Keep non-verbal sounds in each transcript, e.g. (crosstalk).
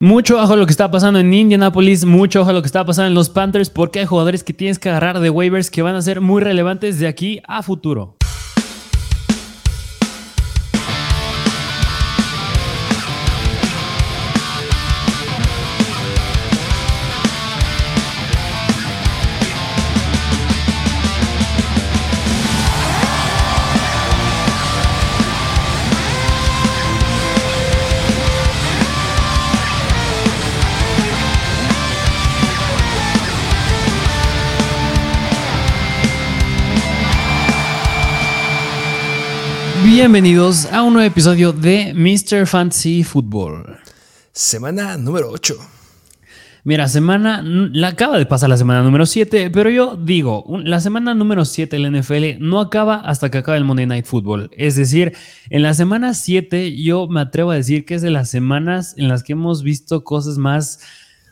Mucho ojo a lo que está pasando en Indianapolis, mucho ojo a lo que está pasando en los Panthers, porque hay jugadores que tienes que agarrar de waivers que van a ser muy relevantes de aquí a futuro. Bienvenidos a un nuevo episodio de Mr. Fantasy Football. Semana número 8. Mira, semana. La acaba de pasar la semana número 7, pero yo digo, la semana número 7 de la NFL no acaba hasta que acabe el Monday Night Football. Es decir, en la semana 7 yo me atrevo a decir que es de las semanas en las que hemos visto cosas más,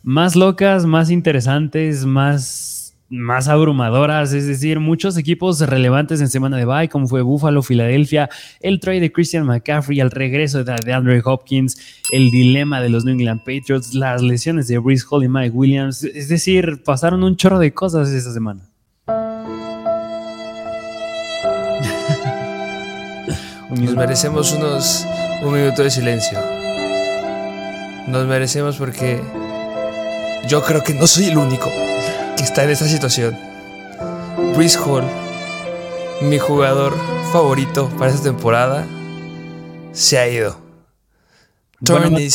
más locas, más interesantes, más más abrumadoras, es decir, muchos equipos relevantes en semana de bye, como fue Buffalo, Filadelfia, el trade de Christian McCaffrey, el regreso de Andrew Hopkins, el dilema de los New England Patriots, las lesiones de Brees Hall y Mike Williams, es decir, pasaron un chorro de cosas esa semana. (laughs) Nos merecemos unos un minuto de silencio. Nos merecemos porque yo creo que no soy el único que está en esta situación. Breeze Hall, mi jugador favorito para esta temporada, se ha ido. Bueno, me,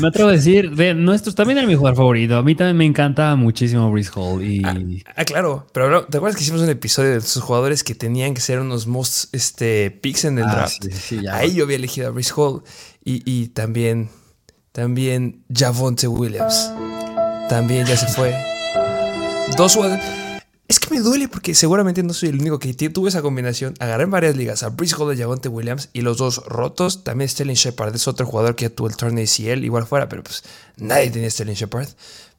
me, atrevo a decir, de nuestros también era mi jugador favorito. A mí también me encanta muchísimo Breeze Hall. Y... Ah, ah, claro, pero ¿te acuerdas que hicimos un episodio de sus jugadores que tenían que ser unos most este, picks en el ah, draft? Ahí yo había elegido a Breeze Hall y, y también, también Javonte Williams. También ya se fue. Dos Es que me duele porque seguramente no soy el único que tuvo esa combinación. Agarré en varias ligas a Brice Hall y Williams y los dos rotos. También Sterling Shepard es otro jugador que tuvo el turn ACL, igual fuera, pero pues nadie tenía Sterling Shepard.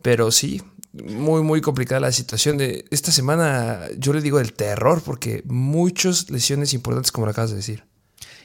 Pero sí, muy, muy complicada la situación de esta semana. Yo le digo el terror porque muchas lesiones importantes, como lo acabas de decir.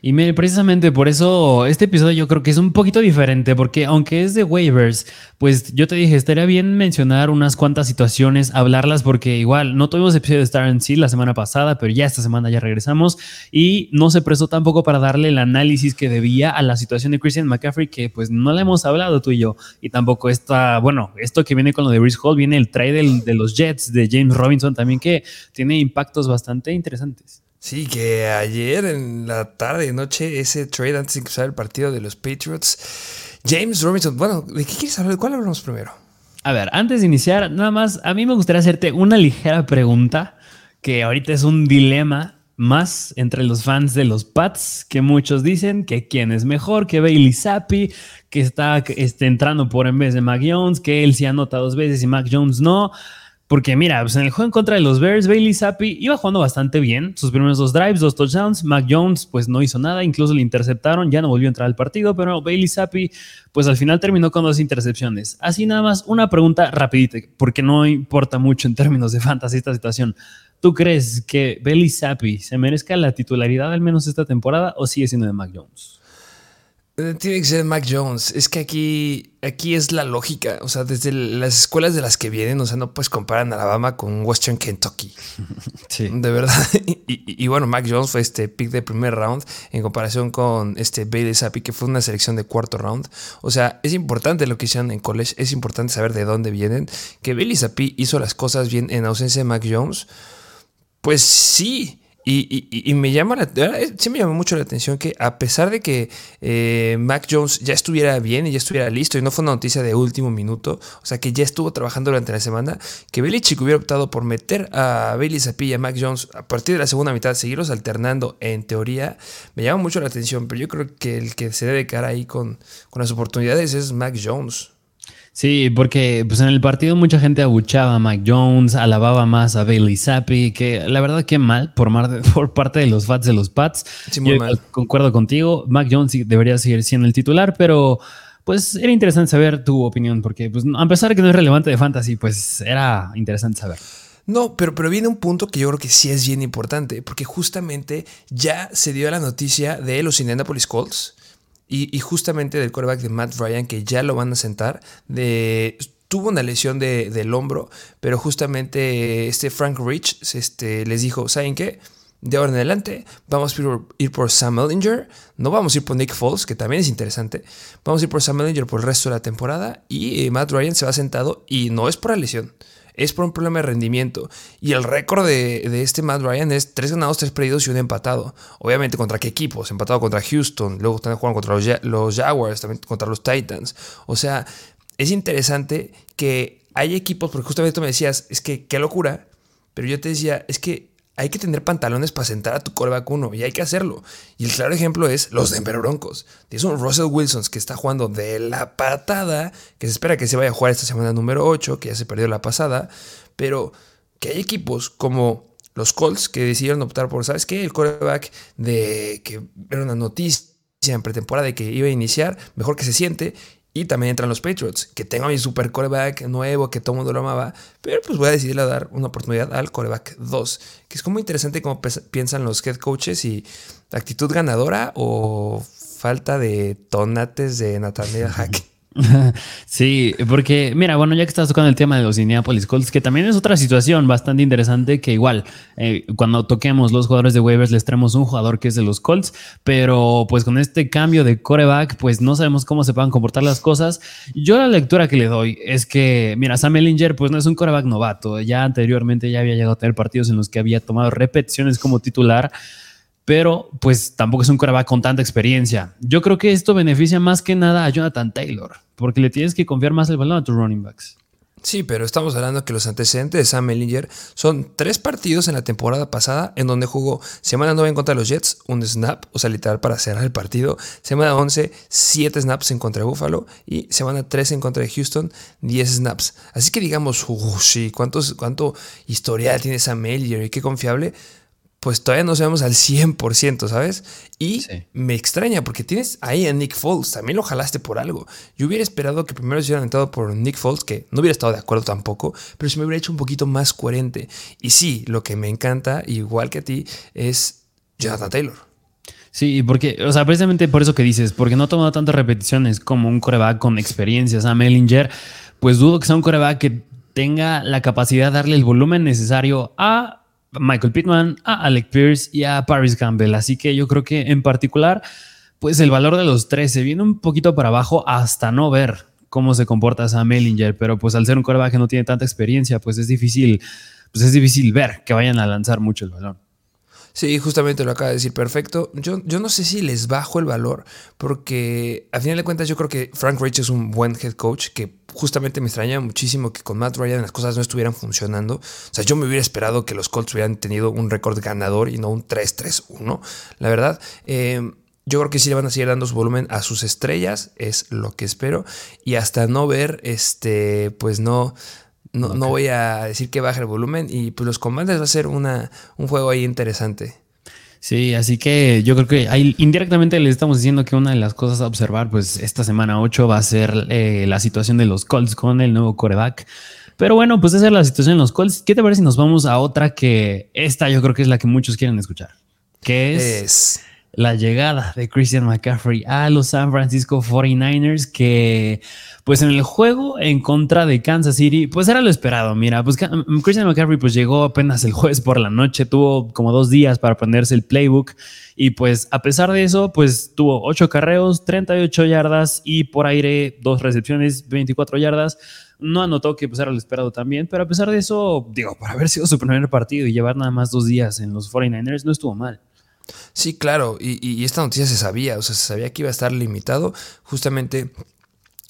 Y precisamente por eso este episodio yo creo que es un poquito diferente, porque aunque es de waivers, pues yo te dije, estaría bien mencionar unas cuantas situaciones, hablarlas, porque igual no tuvimos episodio de Star en sí la semana pasada, pero ya esta semana ya regresamos y no se prestó tampoco para darle el análisis que debía a la situación de Christian McCaffrey, que pues no le hemos hablado tú y yo, y tampoco está, bueno, esto que viene con lo de Brice Hall, viene el trade de los Jets de James Robinson también, que tiene impactos bastante interesantes. Sí, que ayer en la tarde y noche, ese trade antes de empezar el partido de los Patriots, James Robinson, bueno, ¿de qué quieres hablar? ¿De cuál hablamos primero? A ver, antes de iniciar, nada más, a mí me gustaría hacerte una ligera pregunta, que ahorita es un dilema más entre los fans de los Pats, que muchos dicen que quién es mejor, que Bailey Zappi, que está entrando por en vez de Mac Jones, que él se anota dos veces y Mac Jones no. Porque mira, pues en el juego en contra de los Bears, Bailey Zappi iba jugando bastante bien. Sus primeros dos drives, dos touchdowns. Mac Jones, pues no hizo nada, incluso le interceptaron, ya no volvió a entrar al partido, pero Bailey Zappi, pues al final terminó con dos intercepciones. Así nada más, una pregunta rapidita, porque no importa mucho en términos de fantasy esta situación. ¿Tú crees que Bailey Zappi se merezca la titularidad al menos esta temporada o sigue siendo de Mac Jones? Eh, tiene que ser Mac Jones. Es que aquí, aquí es la lógica. O sea, desde las escuelas de las que vienen, o sea, no puedes comparar Alabama con Western Kentucky. (laughs) Sí. De verdad. (laughs) Y, bueno, Mac Jones fue este pick de primer round en comparación con este Bailey Zappi, que fue una selección de cuarto round. O sea, es importante lo que hicieron en college. Es importante saber de dónde vienen. Que Bailey Zappi hizo las cosas bien en ausencia de Mac Jones. Pues sí. Y, me llama la, sí me llama mucho la atención que a pesar de que eh, Mac Jones ya estuviera bien y ya estuviera listo y no fue una noticia de último minuto, o sea que ya estuvo trabajando durante la semana, que Belichick hubiera optado por meter a Bailey Zappi y a Mac Jones a partir de la segunda mitad, seguirlos alternando en teoría, me llama mucho la atención, pero yo creo que el que se debe quedar ahí con, con las oportunidades es Mac Jones. Sí, porque pues en el partido mucha gente abuchaba a Mike Jones, alababa más a Bailey Zappi, que la verdad que mal por, (laughs) por parte de los fats de los Pats. Sí, muy mal. concuerdo contigo, Mac Jones debería seguir siendo el titular, pero pues era interesante saber tu opinión, porque pues, a pesar de que no es relevante de fantasy, pues era interesante saber. No, pero, pero viene un punto que yo creo que sí es bien importante, porque justamente ya se dio la noticia de los Indianapolis Colts y, justamente del quarterback de Matt Ryan, que ya lo van a sentar, de, tuvo una lesión del hombro, pero justamente este Frank Rich este, les dijo, ¿saben qué? De ahora en adelante vamos a ir por Sam Ellinger, no vamos a ir por Nick Foles, que también es interesante, vamos a ir por Sam Ellinger por el resto de la temporada y eh, Matt Ryan se va sentado y no es por la lesión, es por un problema de rendimiento. Y el récord de, este Matt Ryan es 3 ganados, 3 perdidos y un empatado. Obviamente, ¿contra qué equipos? Empatado contra Houston, luego también jugaron contra los, los Jaguars, también contra los Titans. O sea, es interesante que hay equipos, porque justamente tú me decías, es que qué locura, pero yo te decía, es que hay que tener pantalones para sentar a tu coreback uno y hay que hacerlo. Y el claro ejemplo es los Denver Broncos. Tienes un Russell Wilson que está jugando de la patada, que se espera que se vaya a jugar esta semana número 8, que ya se perdió la pasada, pero que hay equipos como los Colts que decidieron optar por, ¿sabes qué? El coreback de que era una noticia en pretemporada de que iba a iniciar, mejor que se siente y también entran los Patriots, que tengo a mi super coreback nuevo, que todo el mundo lo amaba, pero pues voy a decidir a dar una oportunidad al coreback 2, que es como interesante cómo piensan los head coaches y actitud ganadora o falta de tonates de Nathaniel Hack. (laughs) Sí, porque mira, bueno, ya que estás tocando el tema de los Indianapolis Colts, que también es otra situación bastante interesante, que igual eh, cuando toquemos los jugadores de waivers les traemos un jugador que es de los Colts, pero pues con este cambio de coreback, pues no sabemos cómo se puedan comportar las cosas. Yo la lectura que le doy es que, mira, Sam Ellinger pues no es un coreback novato, ya anteriormente ya había llegado a tener partidos en los que había tomado repeticiones como titular pero pues tampoco es un quarterback con tanta experiencia. Yo creo que esto beneficia más que nada a Jonathan Taylor, porque le tienes que confiar más el balón a tus running backs. Sí, pero estamos hablando que los antecedentes de Sam Ellinger son tres partidos en la temporada pasada en donde jugó semana 9 en contra de los Jets, un snap, o sea, literal para cerrar el partido. Semana 11, 7 snaps en contra de Buffalo y semana 13 en contra de Houston, 10 snaps. Así que digamos, uh, sí, ¿cuántos, ¿cuánto historial tiene Sam Ellinger y qué confiable? Pues todavía no sabemos al 100%, ¿sabes? Y me extraña porque tienes ahí a Nick Foles, también lo jalaste por algo. Yo hubiera esperado que primero se hubieran entrado por Nick Foles, que no hubiera estado de acuerdo tampoco, pero se me hubiera hecho un poquito más coherente. Y sí, lo que me encanta, igual que a ti, es Jonathan Taylor. Sí, porque, o sea, precisamente por eso que dices, porque no ha tomado tantas repeticiones como un coreback con experiencia, Sam Ellinger, pues dudo que sea un coreback que tenga la capacidad de darle el volumen necesario a Michael Pittman, a Alec Pierce y a Paris Campbell. Así que yo creo que en particular, pues el valor de los tres se viene un poquito para abajo hasta no ver cómo se comporta Sam Ellinger, pero pues al ser un coreback que no tiene tanta experiencia, pues es difícil, pues es difícil ver que vayan a lanzar mucho el balón. Sí, justamente lo acaba de decir perfecto. Yo, yo no sé si les bajo el valor, porque a final de cuentas yo creo que Frank Rich es un buen head coach que justamente me extraña muchísimo que con Matt Ryan las cosas no estuvieran funcionando. O sea, yo me hubiera esperado que los Colts hubieran tenido un récord ganador y no un 3-3-1. La verdad, eh, yo creo que sí le van a seguir dando su volumen a sus estrellas, es lo que espero. Y hasta no ver, este, pues no. No, no voy a decir que baje el volumen y pues los comandos va a ser una, un juego ahí interesante. Sí, así que yo creo que ahí indirectamente le estamos diciendo que una de las cosas a observar, pues esta semana 8 va a ser eh, la situación de los Colts con el nuevo coreback. Pero bueno, pues esa es la situación en los Colts. ¿Qué te parece si nos vamos a otra que esta yo creo que es la que muchos quieren escuchar? Que es, la llegada de Christian McCaffrey a los San Francisco 49ers que pues en el juego en contra de Kansas City, pues era lo esperado. Mira, pues Christian McCaffrey pues llegó apenas el jueves por la noche, tuvo como dos días para aprenderse el playbook y pues a pesar de eso, pues tuvo ocho carreos, 38 yardas y por aire dos recepciones, 24 yardas. No anotó que pues era lo esperado también, pero a pesar de eso, digo, por haber sido su primer partido y llevar nada más dos días en los 49ers, no estuvo mal. Sí, claro, y, esta noticia se sabía, o sea, se sabía que iba a estar limitado. Justamente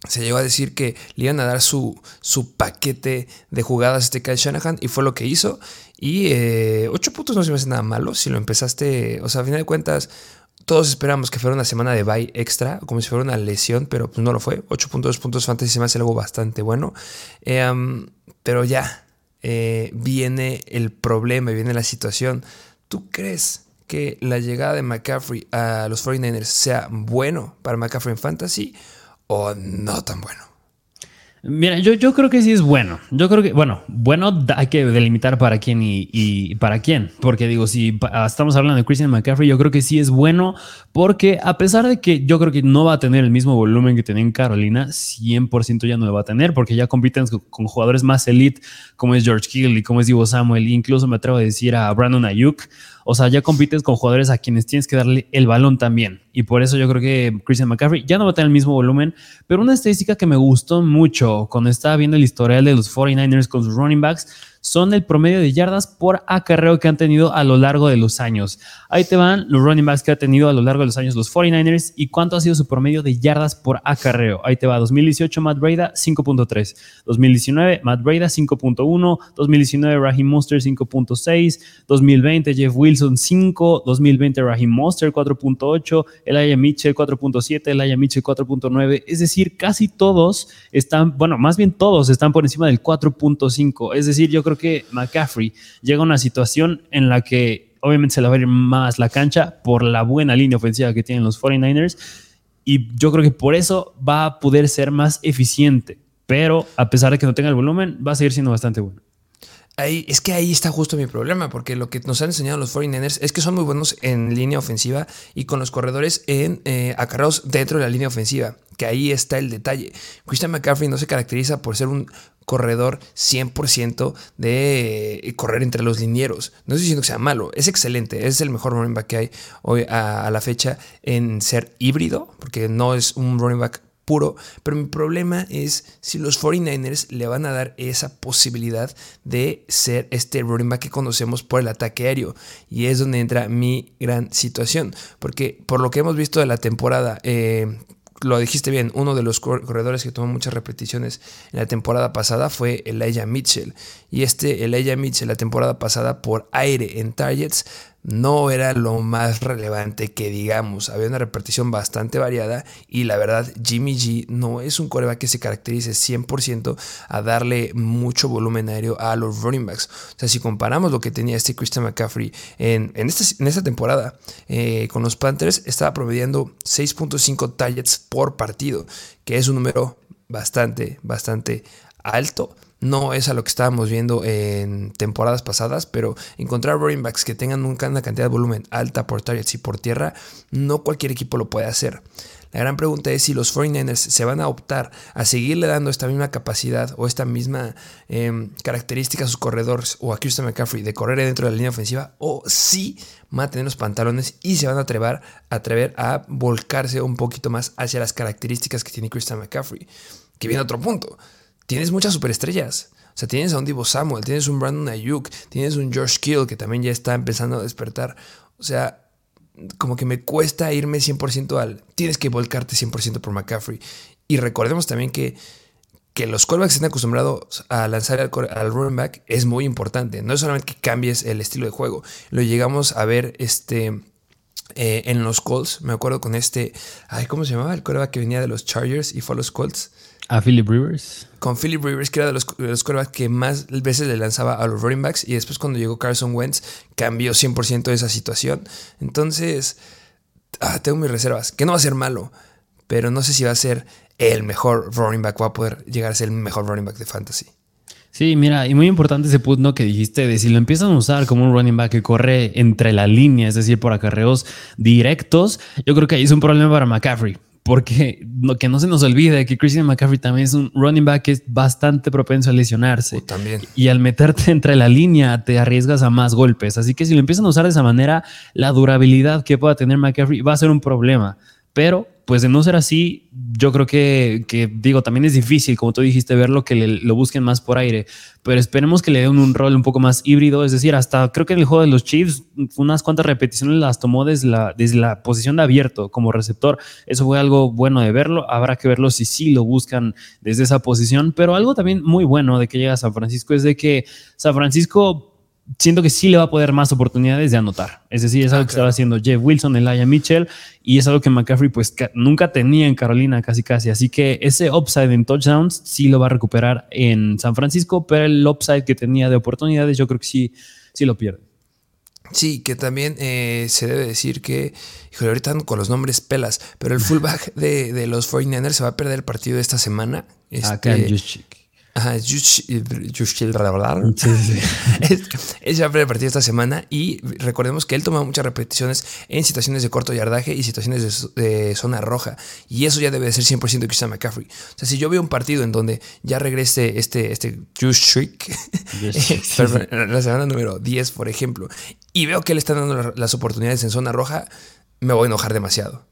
se llegó a decir que le iban a dar su, su paquete de jugadas a este Kyle Shanahan y fue lo que hizo. Y eh, ocho puntos no se me hace nada malo si lo empezaste, o sea, a final de cuentas, todos esperamos que fuera una semana de bye extra, como si fuera una lesión, pero pues no lo fue. 8.2 puntos fantasy se me hace algo bastante bueno. Eh, pero ya eh, viene el problema, viene la situación. ¿Tú crees que la llegada de McCaffrey a los 49ers sea bueno para McCaffrey en fantasy? o no tan bueno? Mira, yo, yo creo que sí es bueno. Yo creo que, bueno, bueno hay que delimitar para quién y, para quién. Porque digo, si estamos hablando de Christian McCaffrey, yo creo que sí es bueno porque a pesar de que yo creo que no va a tener el mismo volumen que tenía en Carolina, 100% ya no lo va a tener porque ya compiten con jugadores más elite como es George Hill y como es Divo Samuel. Incluso me atrevo a decir a Brandon Ayuk. Sea, ya compites con jugadores a quienes tienes que darle el balón también. Y por eso yo creo que Christian McCaffrey ya no va a tener el mismo volumen. Pero una estadística que me gustó mucho cuando estaba viendo el historial de los 49ers con sus running backs son el promedio de yardas por acarreo que han tenido a lo largo de los años. Ahí te van los running backs que ha tenido a lo largo de los años los 49ers y cuánto ha sido su promedio de yardas por acarreo. Ahí te va 2018 Matt Breda 5.3, 2019 Matt Breda 5.1, 2019 Raheem Monster 5.6, 2020 Jeff Wilson 5, 2020 Raheem Monster 4.8, Elijah Mitchell 4.7, Elijah Mitchell 4.9, es decir, casi todos están, bueno, más bien todos están por encima del 4.5, es decir, yo creo que McCaffrey llega a una situación en la que obviamente se le va a ir más la cancha por la buena línea ofensiva que tienen los 49ers y yo creo que por eso va a poder ser más eficiente, pero a pesar de que no tenga el volumen, va a seguir siendo bastante bueno. Ahí, es que ahí está justo mi problema, porque lo que nos han enseñado los 49ers es que son muy buenos en línea ofensiva y con los corredores en eh, dentro de la línea ofensiva, que ahí está el detalle. Christian McCaffrey no se caracteriza por ser un corredor 100% de eh, correr entre los linieros. No estoy diciendo que sea malo, es excelente, es el mejor running back que hay hoy a la fecha en ser híbrido, porque no es un running back puro, pero mi problema es si los 49ers le van a dar esa posibilidad de ser este running back que conocemos por el ataque aéreo. Y es donde entra mi gran situación, porque por lo que hemos visto de la temporada, eh, lo dijiste bien, uno de los corredores que tomó muchas repeticiones en la temporada pasada fue Elijah Mitchell. Y este Elijah Mitchell la temporada pasada por aire en targets no era lo más relevante que digamos. Había una repartición bastante variada y la verdad Jimmy G no es un coreback que se caracterice 100% a darle mucho volumen aéreo a los running backs. O sea, si comparamos lo que tenía este Christian McCaffrey en, en, este, esta temporada eh, con los Panthers, estaba promediando 6.5 targets por partido, que es un número bastante, bastante alto no es a lo que estábamos viendo en temporadas pasadas, pero encontrar running backs que tengan una cantidad de volumen alta por targets y por tierra, no cualquier equipo lo puede hacer. La gran pregunta es si los 49ers se van a optar a seguirle dando esta misma capacidad o esta misma em, característica a sus corredores o a Christian McCaffrey de correr dentro de la línea ofensiva o si van a tener los pantalones y se van a atrever, atrever a volcarse un poquito más hacia las características que tiene Christian McCaffrey. Que viene otro punto tienes muchas superestrellas. O sea, tienes a un Divo Samuel, tienes un Brandon Ayuk, tienes un George Kill que también ya está empezando a despertar. O sea, como que me cuesta irme 100% al... Tienes que volcarte 100% por McCaffrey. Y recordemos también que, que los callbacks estén acostumbrados a lanzar al, al running back es muy importante. No es solamente que cambies el estilo de juego. Lo llegamos a ver este... Eh, en los Colts, me acuerdo con este, ay, ¿cómo se llamaba? El quarterback que venía de los Chargers y fue a los Colts. A Philip Rivers. Con Philip Rivers, que era de los, de que más veces le lanzaba a los running backs. Y después, cuando llegó Carson Wentz, cambió 100% esa situación. Entonces, ah, tengo mis reservas. Que no va a ser malo, pero no sé si va a ser el mejor running back. Va a poder llegar a ser el mejor running back de fantasy. Sí, mira, y muy importante ese punto que dijiste de si lo empiezan a usar como un running back que corre entre la línea, es decir, por acarreos directos, yo creo que ahí es un problema para McCaffrey porque que no se nos olvide que Christian McCaffrey también es un running back que es bastante propenso a lesionarse. Oh, también. Y al meterte (laughs) entre la línea te arriesgas a más golpes. Así que si lo empiezan a usar de esa manera, la durabilidad que pueda tener McCaffrey va a ser un problema. Pero pues de no ser así, yo creo que, digo, también es difícil, como tú dijiste, verlo que lo busquen más por aire, pero esperemos que le den un rol un poco más híbrido, es decir, hasta creo que en el juego de los Chiefs unas cuantas repeticiones las tomó desde la, desde la posición de abierto como receptor, eso fue algo bueno de verlo, habrá que verlo si sí lo buscan desde esa posición, pero algo también muy bueno de que llega a San Francisco es de que San Francisco siento que sí le va a poder más oportunidades de anotar. Es decir, es algo ah, que estaba haciendo Jeff Wilson, Elijah Mitchell, y es algo que McCaffrey pues nunca tenía en Carolina casi casi. Así que ese upside en touchdowns sí lo va a recuperar en San Francisco, pero el upside que tenía de oportunidades yo creo que sí, sí lo pierde. Sí, que también eh, se debe decir que, híjole, ahorita con los nombres pelas, pero el fullback de, de los 49ers se va a perder el partido de esta semana Acá en Juszczyk. Ajá, es el primer partido esta semana y recordemos que él toma muchas repeticiones en situaciones de corto yardaje y situaciones de, zona roja. Y eso ya debe de ser 100% de Christian McCaffrey. O sea, si yo veo un partido en donde ya regrese este, este Juice (laughs) la semana número 10, por ejemplo, y veo que él está dando las oportunidades en zona roja, me voy a enojar demasiado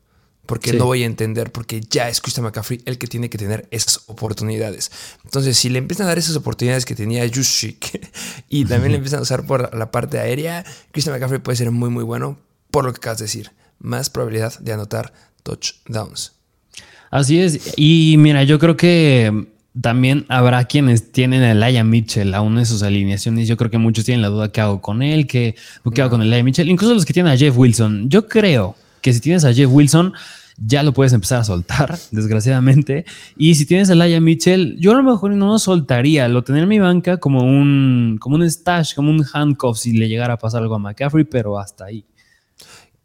porque no voy a entender, porque ya es Christian McCaffrey el que tiene que tener esas oportunidades. Entonces, si le empiezan a dar esas oportunidades que tenía Juszczyk (laughs) y también le empiezan a usar por la parte aérea, Christian McCaffrey puede ser muy, muy bueno por lo que acabas de decir. Más probabilidad de anotar touchdowns. Así es. Y mira, yo creo que también habrá quienes tienen a Elijah Mitchell a una de sus alineaciones. Yo creo que muchos tienen la duda qué hago con él, qué, qué hago con Elijah Mitchell. Incluso los que tienen a Jeff Wilson. Yo creo que si tienes a Jeff Wilson, ya lo puedes empezar a soltar, (laughs) desgraciadamente. Y si tienes a Laia Mitchell, yo a lo mejor no lo soltaría, lo tendría en mi banca como un, como un stash, como un handcuff si le llegara a pasar algo a McCaffrey, pero hasta ahí.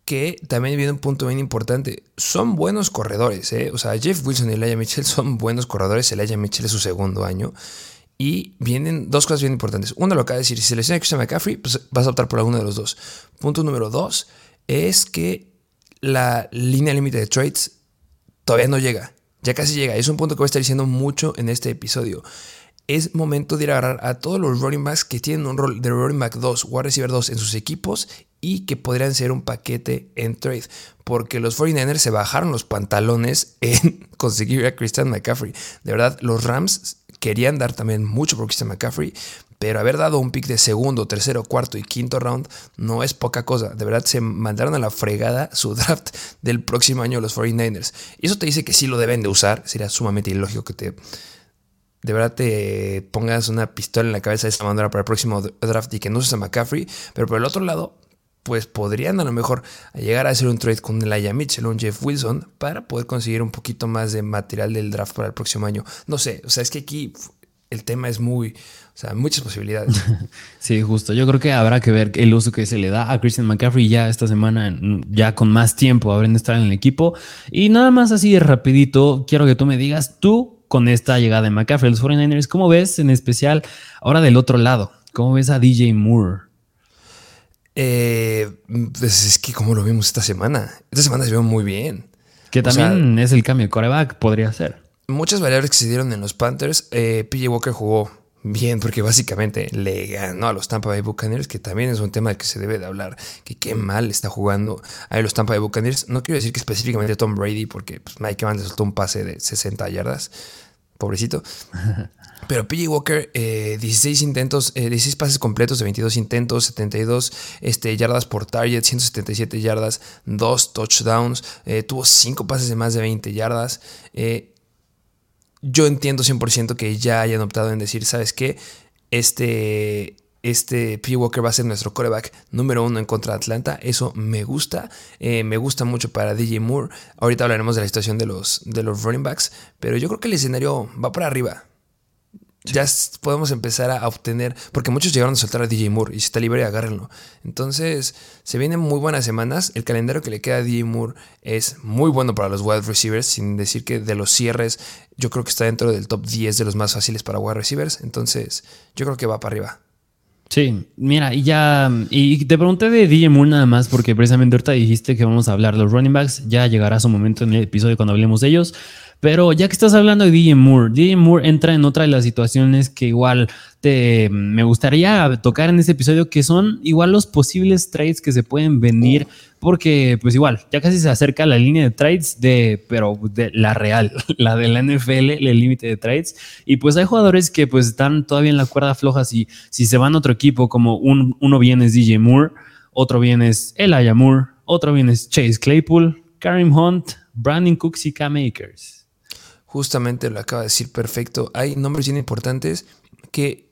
Que también viene un punto bien importante. Son buenos corredores, ¿eh? O sea, Jeff Wilson y Elijah Mitchell (laughs) son buenos corredores. Elijah Mitchell es su segundo año. Y vienen dos cosas bien importantes. Uno, lo acaba de decir, si se lesiona a Christian McCaffrey, pues vas a optar por alguno de los dos. Punto número dos es que la línea límite de trades todavía no llega. Ya casi llega. Es un punto que voy a estar diciendo mucho en este episodio. Es momento de ir a agarrar a todos los running backs que tienen un rol de running back 2, wide receiver 2 en sus equipos y que podrían ser un paquete en trade. Porque los 49ers se bajaron los pantalones en (laughs) conseguir a Christian McCaffrey. De verdad, los Rams querían dar también mucho por Christian McCaffrey, pero haber dado un pick de segundo, tercero, cuarto y quinto round no es poca cosa. De verdad se mandaron a la fregada su (laughs) draft del próximo año los 49ers. Y eso te dice que sí lo deben de usar. Sería sumamente ilógico que te... De verdad te pongas una pistola en la cabeza de esa manera para el próximo draft y que no uses a McCaffrey. Pero por el otro lado, pues podrían a lo mejor llegar a hacer un trade con Elijah Mitchell o un Jeff Wilson para poder conseguir un poquito más de material del draft para el próximo año. No sé, o sea, es que aquí el tema es muy, o sea, muchas posibilidades. (laughs) sí, justo. Yo creo que habrá que ver el uso que se le da a Christian McCaffrey ya esta semana, ya con más tiempo, habrán de estar en el equipo. Y nada más así de rapidito, quiero que tú me digas, tú con esta llegada de McCaffrey, los 49ers, ¿cómo ves en especial ahora del otro lado? ¿Cómo ves a DJ Moore? Eh, pues es que como lo vimos esta semana. Esta semana se vio muy bien. Que también es el cambio de coreback, podría ser muchas variables que se dieron en los Panthers. Eh, PJ Walker jugó bien porque básicamente le ganó a los Tampa Bay Buccaneers, que también es un tema del que se debe de hablar, que qué mal está jugando a los Tampa Bay Buccaneers. No quiero decir que específicamente Tom Brady, porque pues, Mike Evans le soltó un pase de 60 yardas, pobrecito. (laughs) Pero PJ Walker, 16 eh, intentos, 16 eh, pases completos de 22 intentos, 72 este, yardas por target, 177 yardas, 2 touchdowns, tuvo 5 pases de más de 20 yardas yo entiendo 100% que ya hayan optado en decir, ¿sabes qué? Este, este P. Walker va a ser nuestro coreback número uno en contra de Atlanta. Eso me gusta. Eh, me gusta mucho para DJ Moore. Ahorita hablaremos de la situación de los, de los running backs. Pero yo creo que el escenario va para arriba ya podemos empezar a obtener, porque muchos llegaron a soltar a DJ Moore y si está libre, agárrenlo. Entonces, se vienen muy buenas semanas. El calendario que le queda a DJ Moore es muy bueno para los wide receivers, sin decir que de los cierres, yo creo que está dentro del top 10 de los más fáciles para wide receivers. Entonces, yo creo que va para arriba. Sí, mira, y ya, y te pregunté de DJ Moore nada más porque precisamente ahorita dijiste que vamos a hablar de los running backs, ya llegará su momento en el episodio cuando hablemos de ellos, pero ya que estás hablando de DJ Moore, DJ Moore entra en otra de las situaciones que igual te, me gustaría tocar en este episodio, que son igual los posibles trades que se pueden venir, porque pues igual, ya casi se acerca la línea de trades de, pero de la real, (laughs) la de la NFL, el límite de trades. Y pues hay jugadores que pues están todavía en la cuerda floja si, si se van a otro equipo, como un, uno bien es DJ Moore, otro bien es Elijah Moore, otro bien es Chase Claypool, Karim Hunt, Brandon Cooks y Cam Akers justamente lo acaba de decir perfecto. Hay nombres bien importantes que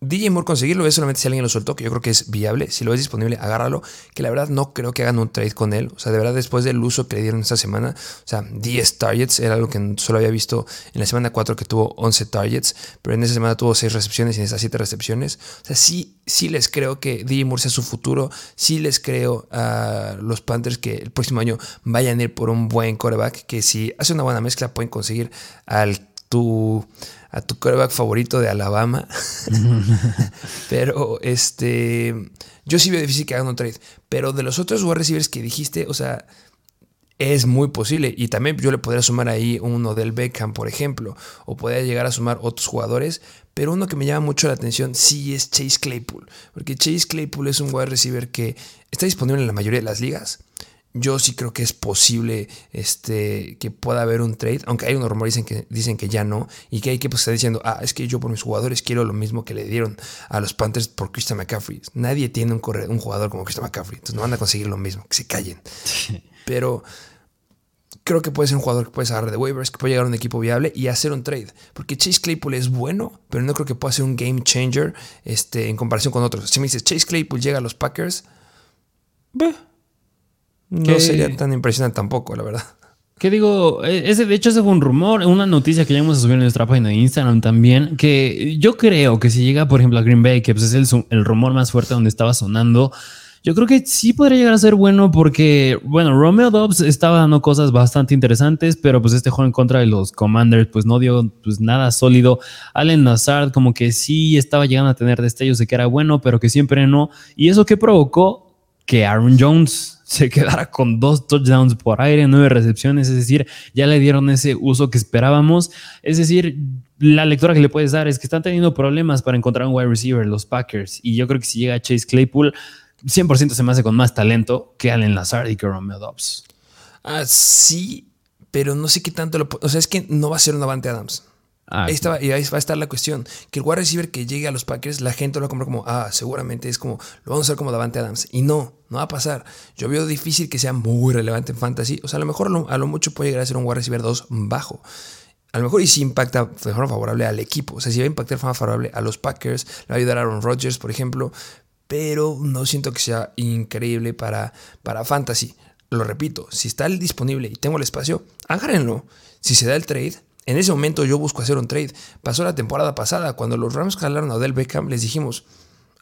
DJ Moore conseguirlo es solamente si alguien lo soltó, que yo creo que es viable. Si lo es disponible, agárralo. Que la verdad no creo que hagan un trade con él. O sea, de verdad, después del uso que le dieron esta semana, o sea, 10 targets era algo que solo había visto en la semana 4 que tuvo 11 targets, pero en esa semana tuvo 6 recepciones y en esas 7 recepciones. O sea, sí, sí les creo que DJ Moore sea su futuro. Sí les creo a los Panthers que el próximo año vayan a ir por un buen quarterback. Que si hace una buena mezcla, pueden conseguir al tu, a tu quarterback favorito de Alabama. (laughs) pero este, yo sí veo difícil que hagan un trade. Pero de los otros wide receivers que dijiste, o sea, es muy posible. Y también yo le podría sumar ahí uno del Beckham, por ejemplo. O podría llegar a sumar otros jugadores. Pero uno que me llama mucho la atención sí es Chase Claypool. Porque Chase Claypool es un wide receiver que está disponible en la mayoría de las ligas. Yo sí creo que es posible este, que pueda haber un trade, aunque hay unos rumores dicen que, dicen que ya no, y que hay que pues, estar diciendo, ah, es que yo por mis jugadores quiero lo mismo que le dieron a los Panthers por Christian McCaffrey. Nadie tiene un, un jugador como Christian McCaffrey, entonces no van a conseguir lo mismo, que se callen. (laughs) Pero creo que puede ser un jugador que puede agarrar de waivers, que puede llegar a un equipo viable y hacer un trade. Porque Chase Claypool es bueno, pero no creo que pueda ser un game changer este, en comparación con otros. Si me dices Chase Claypool llega a los Packers, no sería tan impresionante tampoco, la verdad. ¿Qué digo? E, ese, de hecho, ese fue un rumor, una noticia que ya hemos subido en nuestra página de Instagram también, que yo creo que si llega, por ejemplo, a Green Bay, que pues es el, el rumor más fuerte donde estaba sonando, yo creo que sí podría llegar a ser bueno porque, bueno, Romeo Dobbs estaba dando cosas bastante interesantes, pero pues este juego en contra de los Commanders pues no dio pues nada sólido. Allen Nazard como que sí estaba llegando a tener destellos de que era bueno, pero que siempre no. Y eso que provocó que Aaron Jones se quedara con dos touchdowns por aire, nueve recepciones, es decir, ya le dieron ese uso que esperábamos. Es decir, la lectura que le puedes dar es que están teniendo problemas para encontrar un wide receiver los Packers y yo creo que si llega Chase Claypool 100% se me hace con más talento que Allen Lazard y que Romeo Dobbs. Ah, sí, pero no sé qué tanto lo... O sea, es que no va a ser un Avante Adams. Ah, ahí, está, y ahí va a estar la cuestión. Que el wide receiver que llegue a los Packers, la gente lo va a comprar como, ah, seguramente es como, lo vamos a hacer como Davante Adams. Y no, no va a pasar. Yo veo difícil que sea muy relevante en fantasy. O sea, a lo mejor a lo mucho puede llegar a ser un wide receiver 2 bajo. A lo mejor y si impacta de forma favorable al equipo. O sea, si va a impactar de forma favorable a los Packers, le va a ayudar a Aaron Rodgers, por ejemplo pero no siento que sea increíble para, para fantasy. Lo repito, si está disponible y tengo el espacio, agárrenlo. Si se da el trade, en ese momento yo busco hacer un trade. Pasó la temporada pasada, cuando los Rams jalaron a Odell Beckham, les dijimos,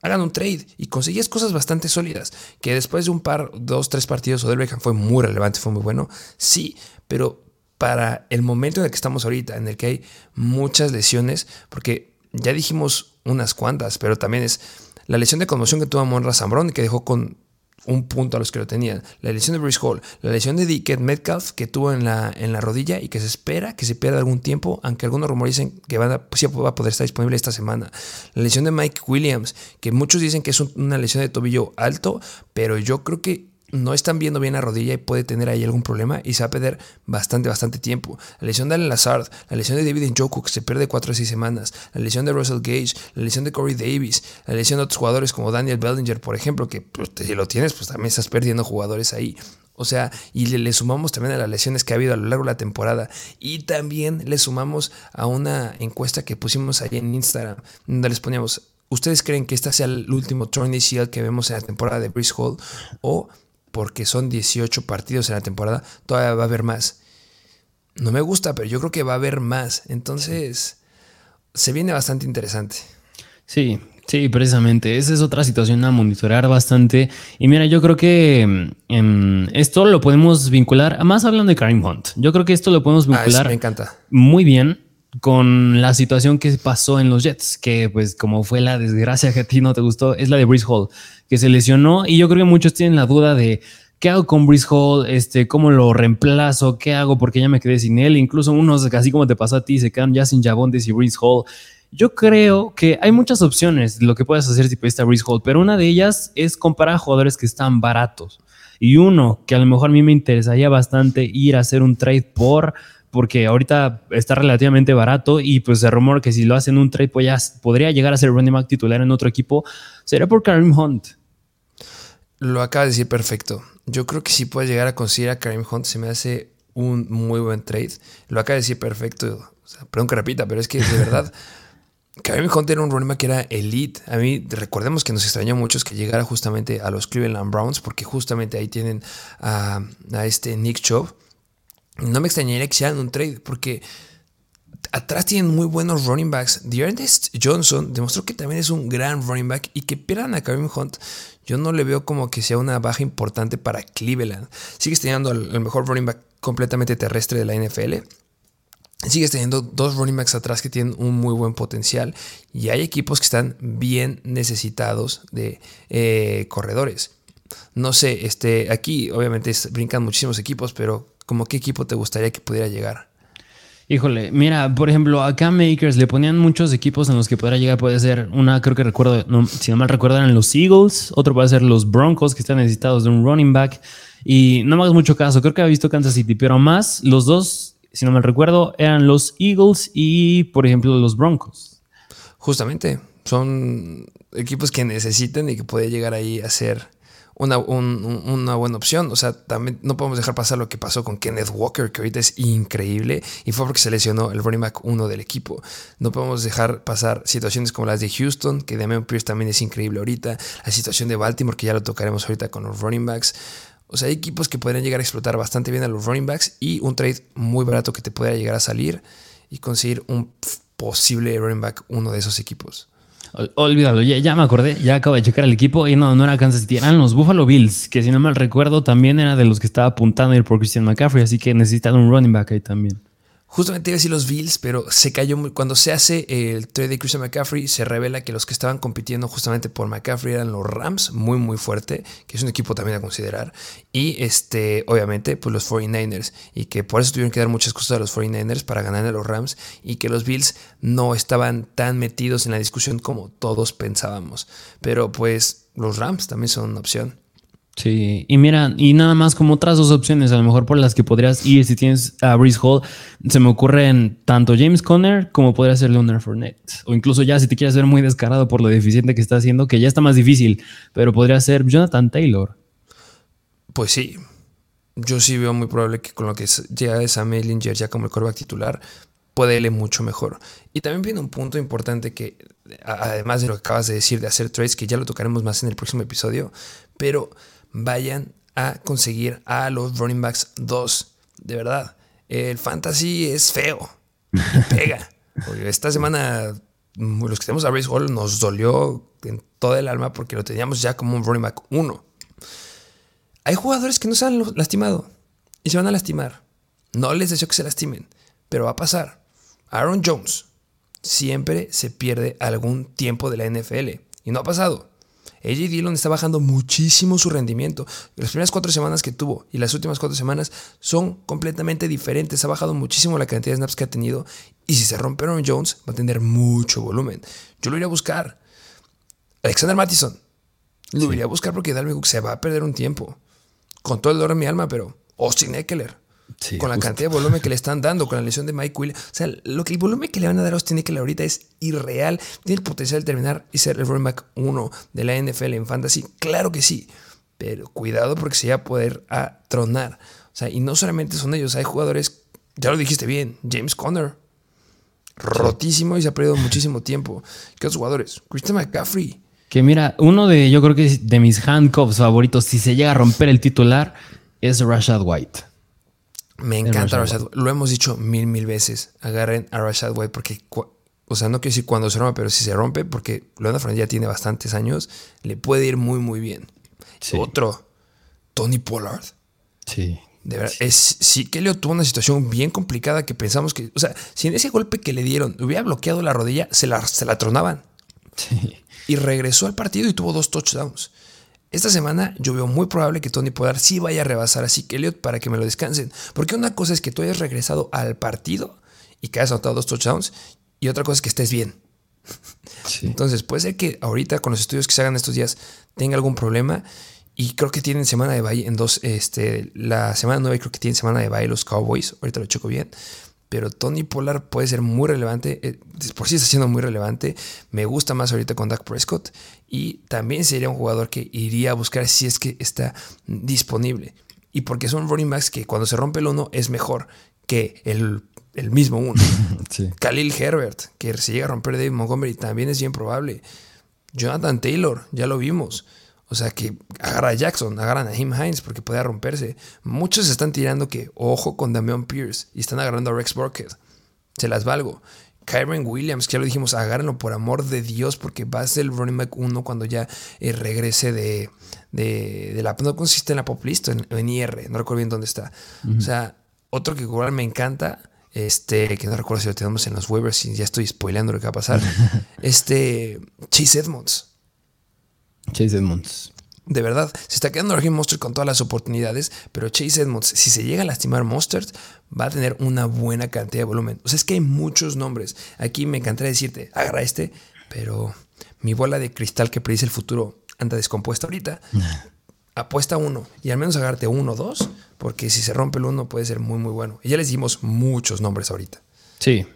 hagan un trade y conseguías cosas bastante sólidas. Que después de un par, dos, tres partidos, Odell Beckham fue muy relevante, fue muy bueno. Sí, pero para el momento en el que estamos ahorita, en el que hay muchas lesiones, porque ya dijimos unas cuantas, pero también es la lesión de conmoción que tuvo Monra Zambrón que dejó con un punto a los que lo tenían. La lesión de Bruce Hall, la lesión de Dickett Metcalf que tuvo en la, en la rodilla y que se espera que se pierda algún tiempo, aunque algunos rumores que van a, va a poder estar disponible esta semana. La lesión de Mike Williams, que muchos dicen que es una lesión de tobillo alto, pero yo creo que no están viendo bien la rodilla y puede tener ahí algún problema y se va a perder bastante, bastante tiempo. La lesión de Alan Lazard, la lesión de David Njoku que se pierde 4 o 6 semanas, la lesión de Russell Gage, la lesión de Corey Davis, la lesión de otros jugadores como Daniel Bellinger, por ejemplo, que pues, si lo tienes, pues también estás perdiendo jugadores ahí. O sea, y le, le, sumamos también a las lesiones que ha habido a lo largo de la temporada. Y también le sumamos a una encuesta que pusimos ahí en Instagram, donde les poníamos, ¿ustedes creen que este sea el último Tourney Shield que vemos en la temporada de Brice Hall? O porque son 18 partidos en la temporada, todavía va a haber más. No me gusta, pero yo creo que va a haber más. Entonces, se viene bastante interesante. Sí, sí, precisamente. Esa es otra situación a monitorear bastante. Y mira, yo creo que em, esto lo podemos vincular, más hablando de Karim Hunt, yo creo que esto lo podemos ah, vincular me encanta. muy bien con la situación que pasó en los Jets, que pues como fue la desgracia que a ti no te gustó, es la de Brice Hall, que se lesionó. Y yo creo que muchos tienen la duda de qué hago con Brice Hall, este, cómo lo reemplazo, qué hago porque ya me quedé sin él, incluso unos, así como te pasó a ti, se quedan ya sin Jabondes y Brice Hall. Yo creo que hay muchas opciones de lo que puedes hacer si pediste a Brice Hall, pero una de ellas es comparar jugadores que están baratos. Y uno que a lo mejor a mí me interesaría bastante ir a hacer un trade por porque ahorita está relativamente barato y pues se rumor que si lo hacen un trade pues podría llegar a ser running back titular en otro equipo, sería por Karim Hunt. Lo acaba de decir perfecto. Yo creo que si puedes llegar a conseguir a Karim Hunt se me hace un muy buen trade. Lo acaba de decir perfecto. O sea, perdón que repita, pero es que de verdad (laughs) Karim Hunt era un running back que era elite. A mí recordemos que nos extrañó mucho que llegara justamente a los Cleveland Browns porque justamente ahí tienen a, a este Nick Chubb no me extrañaría que hicieran un trade porque atrás tienen muy buenos running backs. Ernest Johnson demostró que también es un gran running back y que pierdan a Kareem Hunt. Yo no le veo como que sea una baja importante para Cleveland. Sigues teniendo el mejor running back completamente terrestre de la NFL. sigues teniendo dos running backs atrás que tienen un muy buen potencial y hay equipos que están bien necesitados de eh, corredores. No sé, este, aquí obviamente brincan muchísimos equipos, pero ¿como qué equipo te gustaría que pudiera llegar? Híjole, mira, por ejemplo, acá Makers le ponían muchos equipos en los que podría llegar. Puede ser una, creo que recuerdo, si no mal recuerdo, eran los Eagles. Otro puede ser los Broncos, que están necesitados de un running back. Y no me hagas mucho caso, creo que ha visto Kansas City, pero más los dos, si no mal recuerdo, eran los Eagles y, por ejemplo, los Broncos. Justamente, son equipos que necesitan y que puede llegar ahí a ser una, una, buena opción. O sea, también no podemos dejar pasar lo que pasó con Kenneth Walker, que ahorita es increíble y fue porque se lesionó el running back uno del equipo. No podemos dejar pasar situaciones como las de Houston, que Damian Pierce también es increíble ahorita. La situación de Baltimore, que ya lo tocaremos ahorita con los running backs. O sea, hay equipos que podrían llegar a explotar bastante bien a los running backs y un trade muy barato que te pueda llegar a salir y conseguir un posible running back uno de esos equipos. Olvídalo, ya, me acordé, ya acabo de checar el equipo y no, no era Kansas City, eran los Buffalo Bills, que si no mal recuerdo también era de los que estaba apuntando ir por Christian McCaffrey, así que necesitan un running back ahí también. Justamente iba a decir los Bills, pero se cayó muy. Cuando se hace el trade de Christian McCaffrey, se revela que los que estaban compitiendo justamente por McCaffrey eran los Rams, muy, muy fuerte, que es un equipo también a considerar. Y este, obviamente, pues los 49ers. Y que por eso tuvieron que dar muchas cosas a los 49ers para ganar a los Rams. Y que los Bills no estaban tan metidos en la discusión como todos pensábamos. Pero pues los Rams también son una opción. Sí, y mira, y nada más como otras dos opciones, a lo mejor por las que podrías ir si tienes a Breeze Hall, se me ocurren tanto James Conner como podría ser Leonard Fournette. O incluso ya si te quieres ver muy descarado por lo deficiente que está haciendo, que ya está más difícil, pero podría ser Jonathan Taylor. Pues sí, yo sí veo muy probable que con lo que llega de Sam Ellinger ya como el coreback titular, puede irle mucho mejor. Y también viene un punto importante que, además de lo que acabas de decir de hacer trades, que ya lo tocaremos más en el próximo episodio, pero vayan a conseguir a los running backs 2. De verdad, el fantasy es feo. pega. (laughs) Esta semana los que tenemos a Race Hall nos dolió en toda el alma porque lo teníamos ya como un running back 1. Hay jugadores que no se han lastimado y se van a lastimar. No les deseo que se lastimen, pero va a pasar. Aaron Jones siempre se pierde algún tiempo de la NFL y no ha pasado. AJ Dillon está bajando muchísimo su rendimiento. Las primeras cuatro semanas que tuvo y las últimas cuatro semanas son completamente diferentes. Ha bajado muchísimo la cantidad de snaps que ha tenido. Y si se romperon Jones, va a tener mucho volumen. Yo lo iría a buscar. Alexander Mattison. Lo iría a buscar porque Dalvin Cook se va a perder un tiempo. Con todo el dolor en mi alma, pero Austin Eckler con la cantidad de volumen que le están dando, con la lesión de Mike Williams. O sea, lo que el volumen que le van a dar a Austin Eckler ahorita es irreal. Tiene el potencial de terminar y ser el running back 1 de la NFL en fantasy. Claro que sí. Pero cuidado porque se va a poder a tronar. O sea, y no solamente son ellos, hay jugadores, ya lo dijiste bien, James Conner, rotísimo y se ha perdido muchísimo tiempo. ¿Qué otros jugadores? Christian McCaffrey. Que mira, uno de, yo creo que de mis handcuffs favoritos, si se llega a romper el titular, es Rashad White. Me encanta Rashad White. Lo hemos dicho mil, mil veces. Agarren a Rashad White porque, o sea, no quiero decir cuando se rompe, pero si se rompe, porque Leonard Fournette ya tiene bastantes años, le puede ir muy, muy bien. Otro, Tony Pollard. Sí. De verdad, es, sí que Leo tuvo una situación bien complicada que pensamos que, o sea, si en ese golpe que le dieron hubiera bloqueado la rodilla, se la, se la tronaban. Sí. Y regresó al partido y tuvo dos touchdowns. Esta semana yo veo muy probable que Tony Pollard sí vaya a rebasar a Zeke Elliott para que me lo descansen. Porque una cosa es que tú hayas regresado al partido y que hayas anotado dos touchdowns y otra cosa es que estés bien. (laughs) Entonces puede ser que ahorita con los estudios que se hagan estos días tenga algún problema y creo que tienen semana de bye en dos, este, la semana 9 creo que tienen semana de bye los Cowboys, ahorita lo checo bien pero Tony Pollard puede ser muy relevante. Eh, por sí está siendo muy relevante. Me gusta más ahorita con Dak Prescott. Y también sería un jugador que iría a buscar si es que está disponible. Y porque son running backs que cuando se rompe el uno es mejor que el, mismo uno. (laughs) Khalil Herbert, que se llega a romper David Montgomery, también es bien probable. Jonathan Taylor, ya lo vimos. O sea, que agarra a Jackson, agarran a Jim Hines porque puede romperse. Muchos están tirando que ojo con Damian Pierce y están agarrando a Rex Burkhead. Se las valgo. Kyron Williams, que ya lo dijimos, agárrenlo por amor de Dios porque va a ser el running back 1 cuando ya eh, regrese de, de, la... No consiste en la pop list, en, IR, no recuerdo bien dónde está. O sea, otro que igual me encanta Este, que no recuerdo si lo tenemos en los waivers y ya estoy spoileando lo que va a pasar. (laughs) este, Chase Edmonds. Chase Edmonds. De verdad, se está quedando Raheem Monster con todas las oportunidades, pero Chase Edmonds, si se llega a lastimar Monster, va a tener una buena cantidad de volumen. O sea, es que hay muchos nombres. Aquí me encantaría decirte, agarra este, pero mi bola de cristal que predice el futuro anda descompuesta ahorita. Apuesta uno y al menos agarrarte uno o dos, porque si se rompe el uno puede ser muy, muy bueno. Y ya les dimos muchos nombres ahorita. Sí,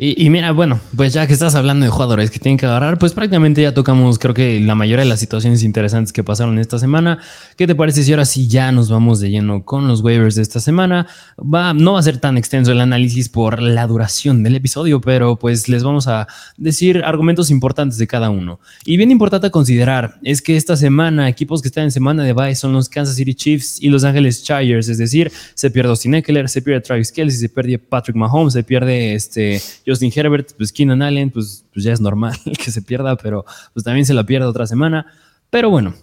y, mira, bueno, pues ya que estás hablando de jugadores que tienen que agarrar, pues prácticamente ya tocamos, creo que la mayoría de las situaciones interesantes que pasaron esta semana. ¿Qué te parece si ahora sí ya nos vamos de lleno con los waivers de esta semana? Va, no va a ser tan extenso el análisis por la duración del episodio, pero pues les vamos a decir argumentos importantes de cada uno. Y bien importante a considerar es que esta semana, equipos que están en semana de bye son los Kansas City Chiefs y Los Ángeles Chargers, es decir, se pierde Austin Eckler, se pierde Travis Kelce, se pierde Patrick Mahomes, se pierde este Justin Herbert, pues Keenan Allen, pues, pues ya es normal (laughs) que se pierda, pero pues también se la pierde otra semana. Pero bueno,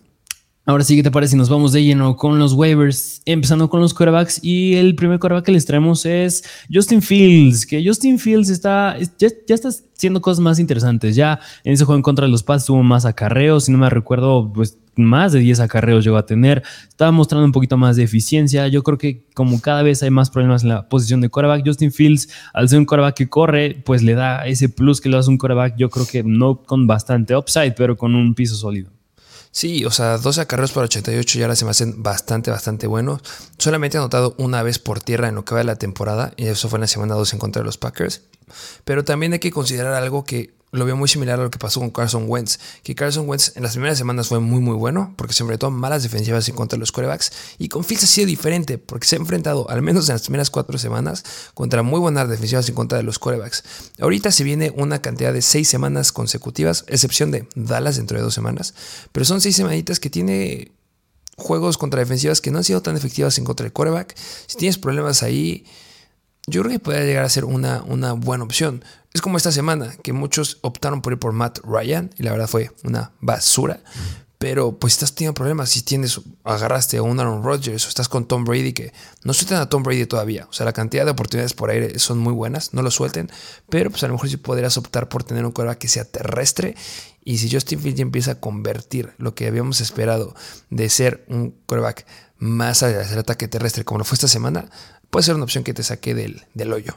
Ahora sí, ¿qué te parece nos vamos de lleno con los waivers? Empezando con los quarterbacks. Y el primer quarterback que les traemos es Justin Fields. Que Justin Fields está, ya, está haciendo cosas más interesantes. Ya en ese juego en contra de los Pats tuvo más acarreos. Si no me recuerdo, pues más de 10 acarreos llegó a tener. Estaba mostrando un poquito más de eficiencia. Yo creo que como cada vez hay más problemas en la posición de quarterback, Justin Fields, al ser un quarterback que corre, pues le da ese plus que le hace un quarterback. Yo creo que no con bastante upside, pero con un piso sólido. Sí, o sea, 12 acarreos por 88 yardas se me hacen bastante, bastante buenos. Solamente he anotado una vez por tierra en lo que va de la temporada, y eso fue en la semana 2 en contra de los Packers. Pero también hay que considerar algo que lo veo muy similar a lo que pasó con Carson Wentz. Que Carson Wentz en las primeras semanas fue muy muy bueno porque se enfrentó a malas defensivas en contra de los corebacks. Y con Fields ha sido diferente porque se ha enfrentado, al menos en las primeras cuatro semanas, contra muy buenas defensivas en contra de los corebacks. Ahorita se viene una cantidad de seis semanas consecutivas, excepción de Dallas dentro de dos semanas. Pero son seis semanitas que tiene juegos contra defensivas que no han sido tan efectivas en contra del coreback. Si tienes problemas ahí yo creo que puede llegar a ser una, una buena opción. Es como esta semana, que muchos optaron por ir por Matt Ryan y la verdad fue una basura. Pero pues estás teniendo problemas si tienes, agarraste a un Aaron Rodgers o estás con Tom Brady, que no suelten a Tom Brady todavía. O sea, la cantidad de oportunidades por aire son muy buenas, no lo suelten. Pero pues a lo mejor sí podrías optar por tener un coreback que sea terrestre. Y si Justin Fields empieza a convertir lo que habíamos esperado de ser un coreback más de hacer ataque terrestre como lo fue esta semana, puede ser una opción que te saque del, del hoyo.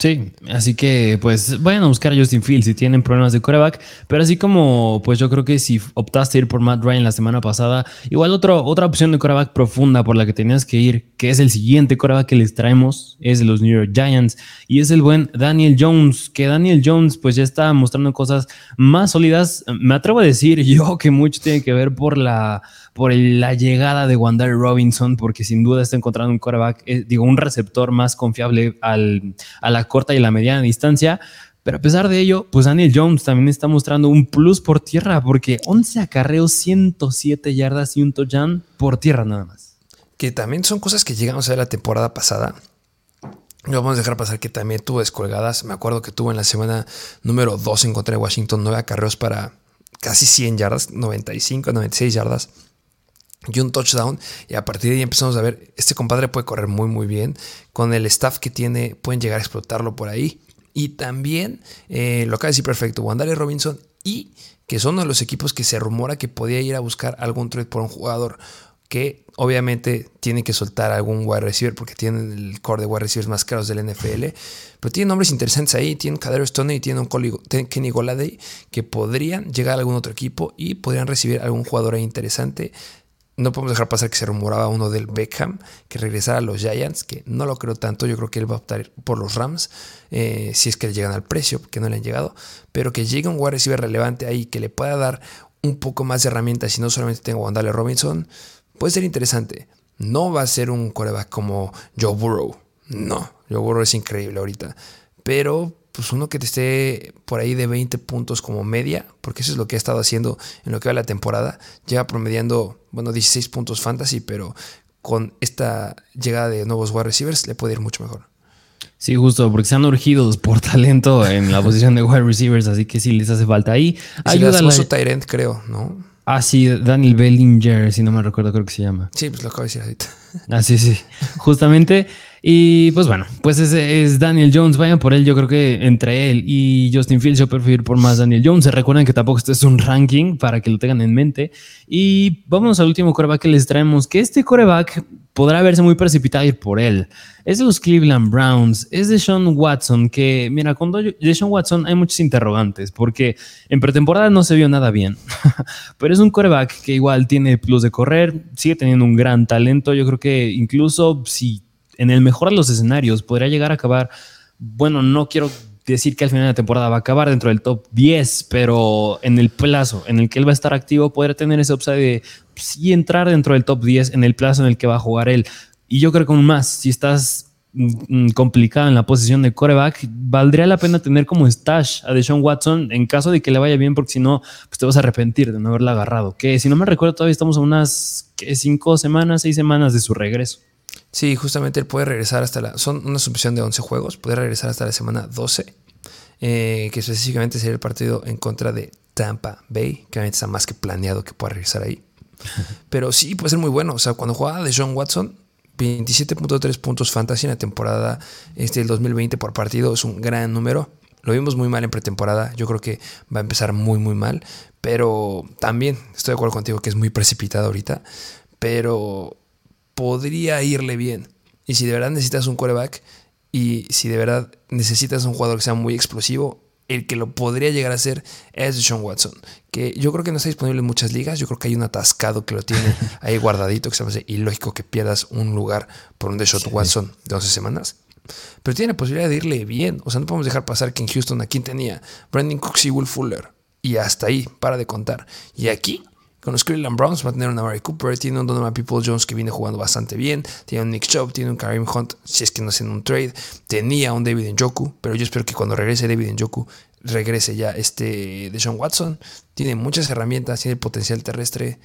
Sí, así que pues vayan a buscar a Justin Fields si tienen problemas de coreback, pero así como pues yo creo que si optaste ir por Matt Ryan la semana pasada, igual otro, otra opción de coreback profunda por la que tenías que ir, que es el siguiente coreback que les traemos, es de los New York Giants y es el buen Daniel Jones, que Daniel Jones pues ya está mostrando cosas más sólidas, me atrevo a decir (laughs) yo que mucho tiene que ver por la por la llegada de Wandale Robinson, porque sin duda está encontrando un quarterback, eh, digo, un receptor más confiable al, a la corta y la mediana distancia. Pero a pesar de ello, pues Daniel Jones también está mostrando un plus por tierra, porque 11 acarreos, 107 yardas y un touchdown por tierra nada más. Que también son cosas que llegamos a ver la temporada pasada. No vamos a dejar pasar que también tuvo descolgadas. Me acuerdo que tuvo en la semana número 2 en contra de Washington 9 acarreos para casi 100 yardas, 95, 96 yardas y un touchdown. Y a partir de ahí empezamos a ver, este compadre puede correr muy, muy bien. Con el staff que tiene, pueden llegar a explotarlo por ahí. Y también, eh, lo acaba de decir perfecto, Wandale Robinson y que son uno de los equipos que se rumora que podía ir a buscar algún trade por un jugador que obviamente tiene que soltar algún wide receiver porque tienen el core de wide receivers más caros del NFL. Pero tienen nombres interesantes ahí. Tienen Kader Stone y tienen un Kenny Goladay que podrían llegar a algún otro equipo y podrían recibir algún jugador ahí interesante. No podemos dejar pasar que se rumoraba uno del Beckham que regresara a los Giants, que no lo creo tanto. Yo creo que él va a optar por los Rams, eh, si es que le llegan al precio, que no le han llegado. Pero que llegue un wide receiver relevante ahí, que le pueda dar un poco más de herramientas y no solamente tengo a Wandale Robinson, puede ser interesante. No va a ser un coreback como Joe Burrow. No, Joe Burrow es increíble ahorita. Pero pues uno que te esté por ahí de 20 puntos como media, porque eso es lo que ha estado haciendo en lo que va la temporada. Lleva promediando, bueno, 16 puntos fantasy, pero con esta llegada de nuevos wide receivers le puede ir mucho mejor. Sí, justo, porque se han urgidos por (laughs) talento en la posición de wide receivers, así que sí les hace falta ahí. Ayuda a su Tyrant, creo, ¿no? Ah, sí, Daniel Bellinger, si no me recuerdo, creo que se llama. Sí, pues lo acabo de decir ahorita. Ah, sí, sí. Justamente. Y pues bueno, pues ese es Daniel Jones. Vayan por él. Yo creo que entre él y Justin Fields, yo prefiero por más Daniel Jones. Se que tampoco este es un ranking para que lo tengan en mente. Y vámonos al último coreback que les traemos, que este coreback podrá verse muy precipitado ir por él. Es de los Cleveland Browns, es de Sean Watson, que mira, con Sean Watson hay muchos interrogantes, porque en pretemporada no se vio nada bien, (laughs) pero es un coreback que igual tiene plus de correr, sigue teniendo un gran talento. Yo creo que incluso si en el mejor de los escenarios podría llegar a acabar, bueno, no quiero decir que al final de la temporada va a acabar dentro del top 10, pero en el plazo en el que él va a estar activo, podría tener ese upside de sí entrar dentro del top 10 en el plazo en el que va a jugar él. Y yo creo que aún más, si estás mm, mm, complicado en la posición de coreback, valdría la pena tener como stash a Deshaun Watson en caso de que le vaya bien, porque si no, pues te vas a arrepentir de no haberla agarrado. Que si no me recuerdo, todavía estamos a unas cinco semanas, seis semanas de su regreso. Sí, justamente él puede regresar hasta la. Son una supresión de 11 juegos, puede regresar hasta la semana 12, eh, que específicamente sería el partido en contra de Tampa Bay, que obviamente está más que planeado que pueda regresar ahí. (laughs) Pero sí, puede ser muy bueno. O sea, cuando jugaba de John Watson, 27.3 puntos fantasy en la temporada este, del 2020 por partido es un gran número. Lo vimos muy mal en pretemporada. Yo creo que va a empezar muy, muy mal. Pero también estoy de acuerdo contigo que es muy precipitado ahorita. Pero podría irle bien. Y si de verdad necesitas un quarterback y si de verdad necesitas un jugador que sea muy explosivo, el que lo podría llegar a ser es Sean Watson, que yo creo que no está disponible en muchas ligas. Yo creo que hay un atascado que lo tiene (laughs) ahí guardadito, que se me hace ilógico que pierdas un lugar por un Deshaun Watson de 11 semanas. Pero tiene la posibilidad de irle bien. O sea, no podemos dejar pasar que en Houston aquí tenía Brandon Cooks y Will Fuller. Y hasta ahí, para de contar. Y aquí con los Cleveland Browns va a tener un Amari Cooper, tiene un Donovan People Jones que viene jugando bastante bien, tiene un Nick Chubb, tiene un Kareem Hunt, si es que no hacen un trade, tenía un David Njoku, pero yo espero que cuando regrese David Njoku regrese ya este de Sean Watson, tiene muchas herramientas, tiene potencial terrestre,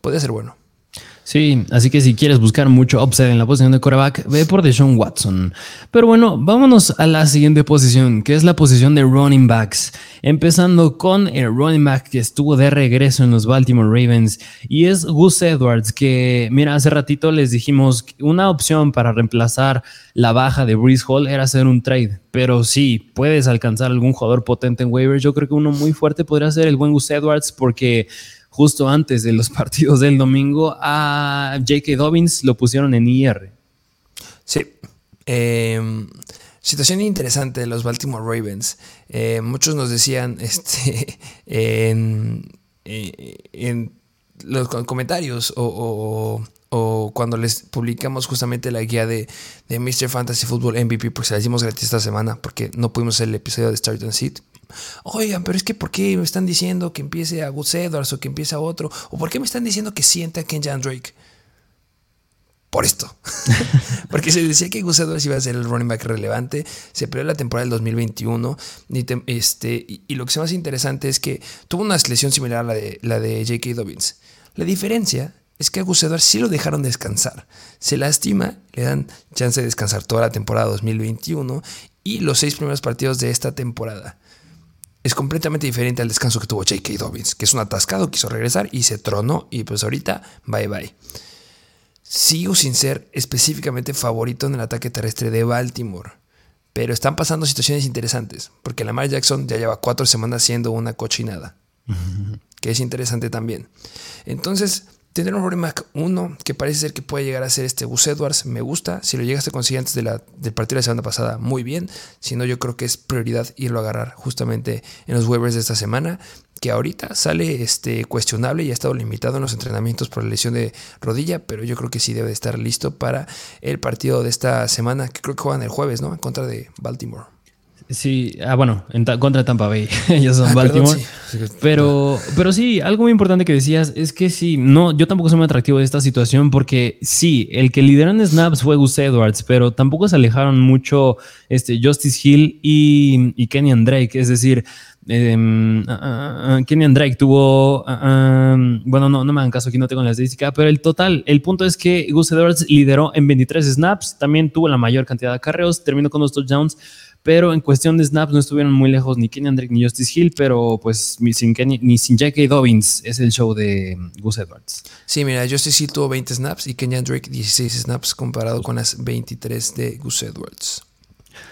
puede ser bueno. Sí, así que si quieres buscar mucho upside en la posición de coreback, ve por Deshaun Watson. Pero bueno, vámonos a la siguiente posición, que es la posición de running backs. Empezando con el running back que estuvo de regreso en los Baltimore Ravens y es Gus Edwards, que mira, hace ratito les dijimos que una opción para reemplazar la baja de Breeze Hall era hacer un trade. Pero sí, puedes alcanzar algún jugador potente en waivers. Yo creo que uno muy fuerte podría ser el buen Gus Edwards porque justo antes de los (laughs) partidos del domingo, a J.K. Dobbins lo pusieron en IR. Sí. Em, situación interesante de los Baltimore Ravens. Eh, muchos nos decían (laughs) este, en, eh, los comentarios o, cuando les publicamos justamente la guía de, de Mr. Fantasy Football MVP, porque se la hicimos gratis esta semana, porque no pudimos hacer el episodio de Start and Seat. Oigan, pero es que ¿por qué me están diciendo que empiece a Gus Edwards o que empiece a otro? ¿O por qué me están diciendo que sienta a Kenjan Drake? Por esto. (laughs) Porque se decía que Gus Edwards iba a ser el running back relevante. Se perdió la temporada del 2021. Y, este, y, lo que es más interesante es que tuvo una lesión similar a la de, la de J.K. Dobbins. La diferencia es que a Gus Edwards sí lo dejaron descansar. Se lastima, le dan chance de descansar toda la temporada 2021 y los seis primeros partidos de esta temporada es completamente diferente al descanso que tuvo J.K. Dobbins, que es un atascado, quiso regresar y se tronó y pues ahorita bye bye. Sigo sin ser específicamente favorito en el ataque terrestre de Baltimore, pero están pasando situaciones interesantes, porque Lamar Jackson ya lleva cuatro semanas siendo una cochinada, que es interesante también. Entonces, Tener un back 1 que parece ser que puede llegar a ser este Gus Edwards, me gusta. Si lo llegaste a conseguir antes de del partido de la semana pasada, muy bien. Si no, yo creo que es prioridad irlo a agarrar justamente en los waivers de esta semana. Que ahorita sale este, cuestionable y ha estado limitado en los entrenamientos por la lesión de rodilla, pero yo creo que sí debe estar listo para el partido de esta semana, que creo que juegan el jueves, ¿no? En contra de Baltimore. Sí, ah, bueno, en contra de Tampa Bay. (laughs) Ellos son ah, Baltimore. Pero, pero sí, algo muy importante que decías es que sí, no, yo tampoco soy muy atractivo de esta situación porque sí, el que lideró en snaps fue Gus Edwards, pero tampoco se alejaron mucho este, Justice Hill y, y Kenyan Drake. Es decir, eh, Kenyan Drake tuvo, bueno, no, no me hagan caso, aquí no tengo la estadística, pero el total, el punto es que Gus Edwards lideró en 23 snaps, también tuvo la mayor cantidad de carreos, terminó con dos touchdowns pero en cuestión de snaps no estuvieron muy lejos ni Kenny Drake ni Justice Hill, pero pues sin ni sin J.K. Dobbins es el show de Gus Edwards. Sí, mira, Justice Hill tuvo 20 snaps y Kenny Drake 16 snaps comparado con las 23 de Gus Edwards.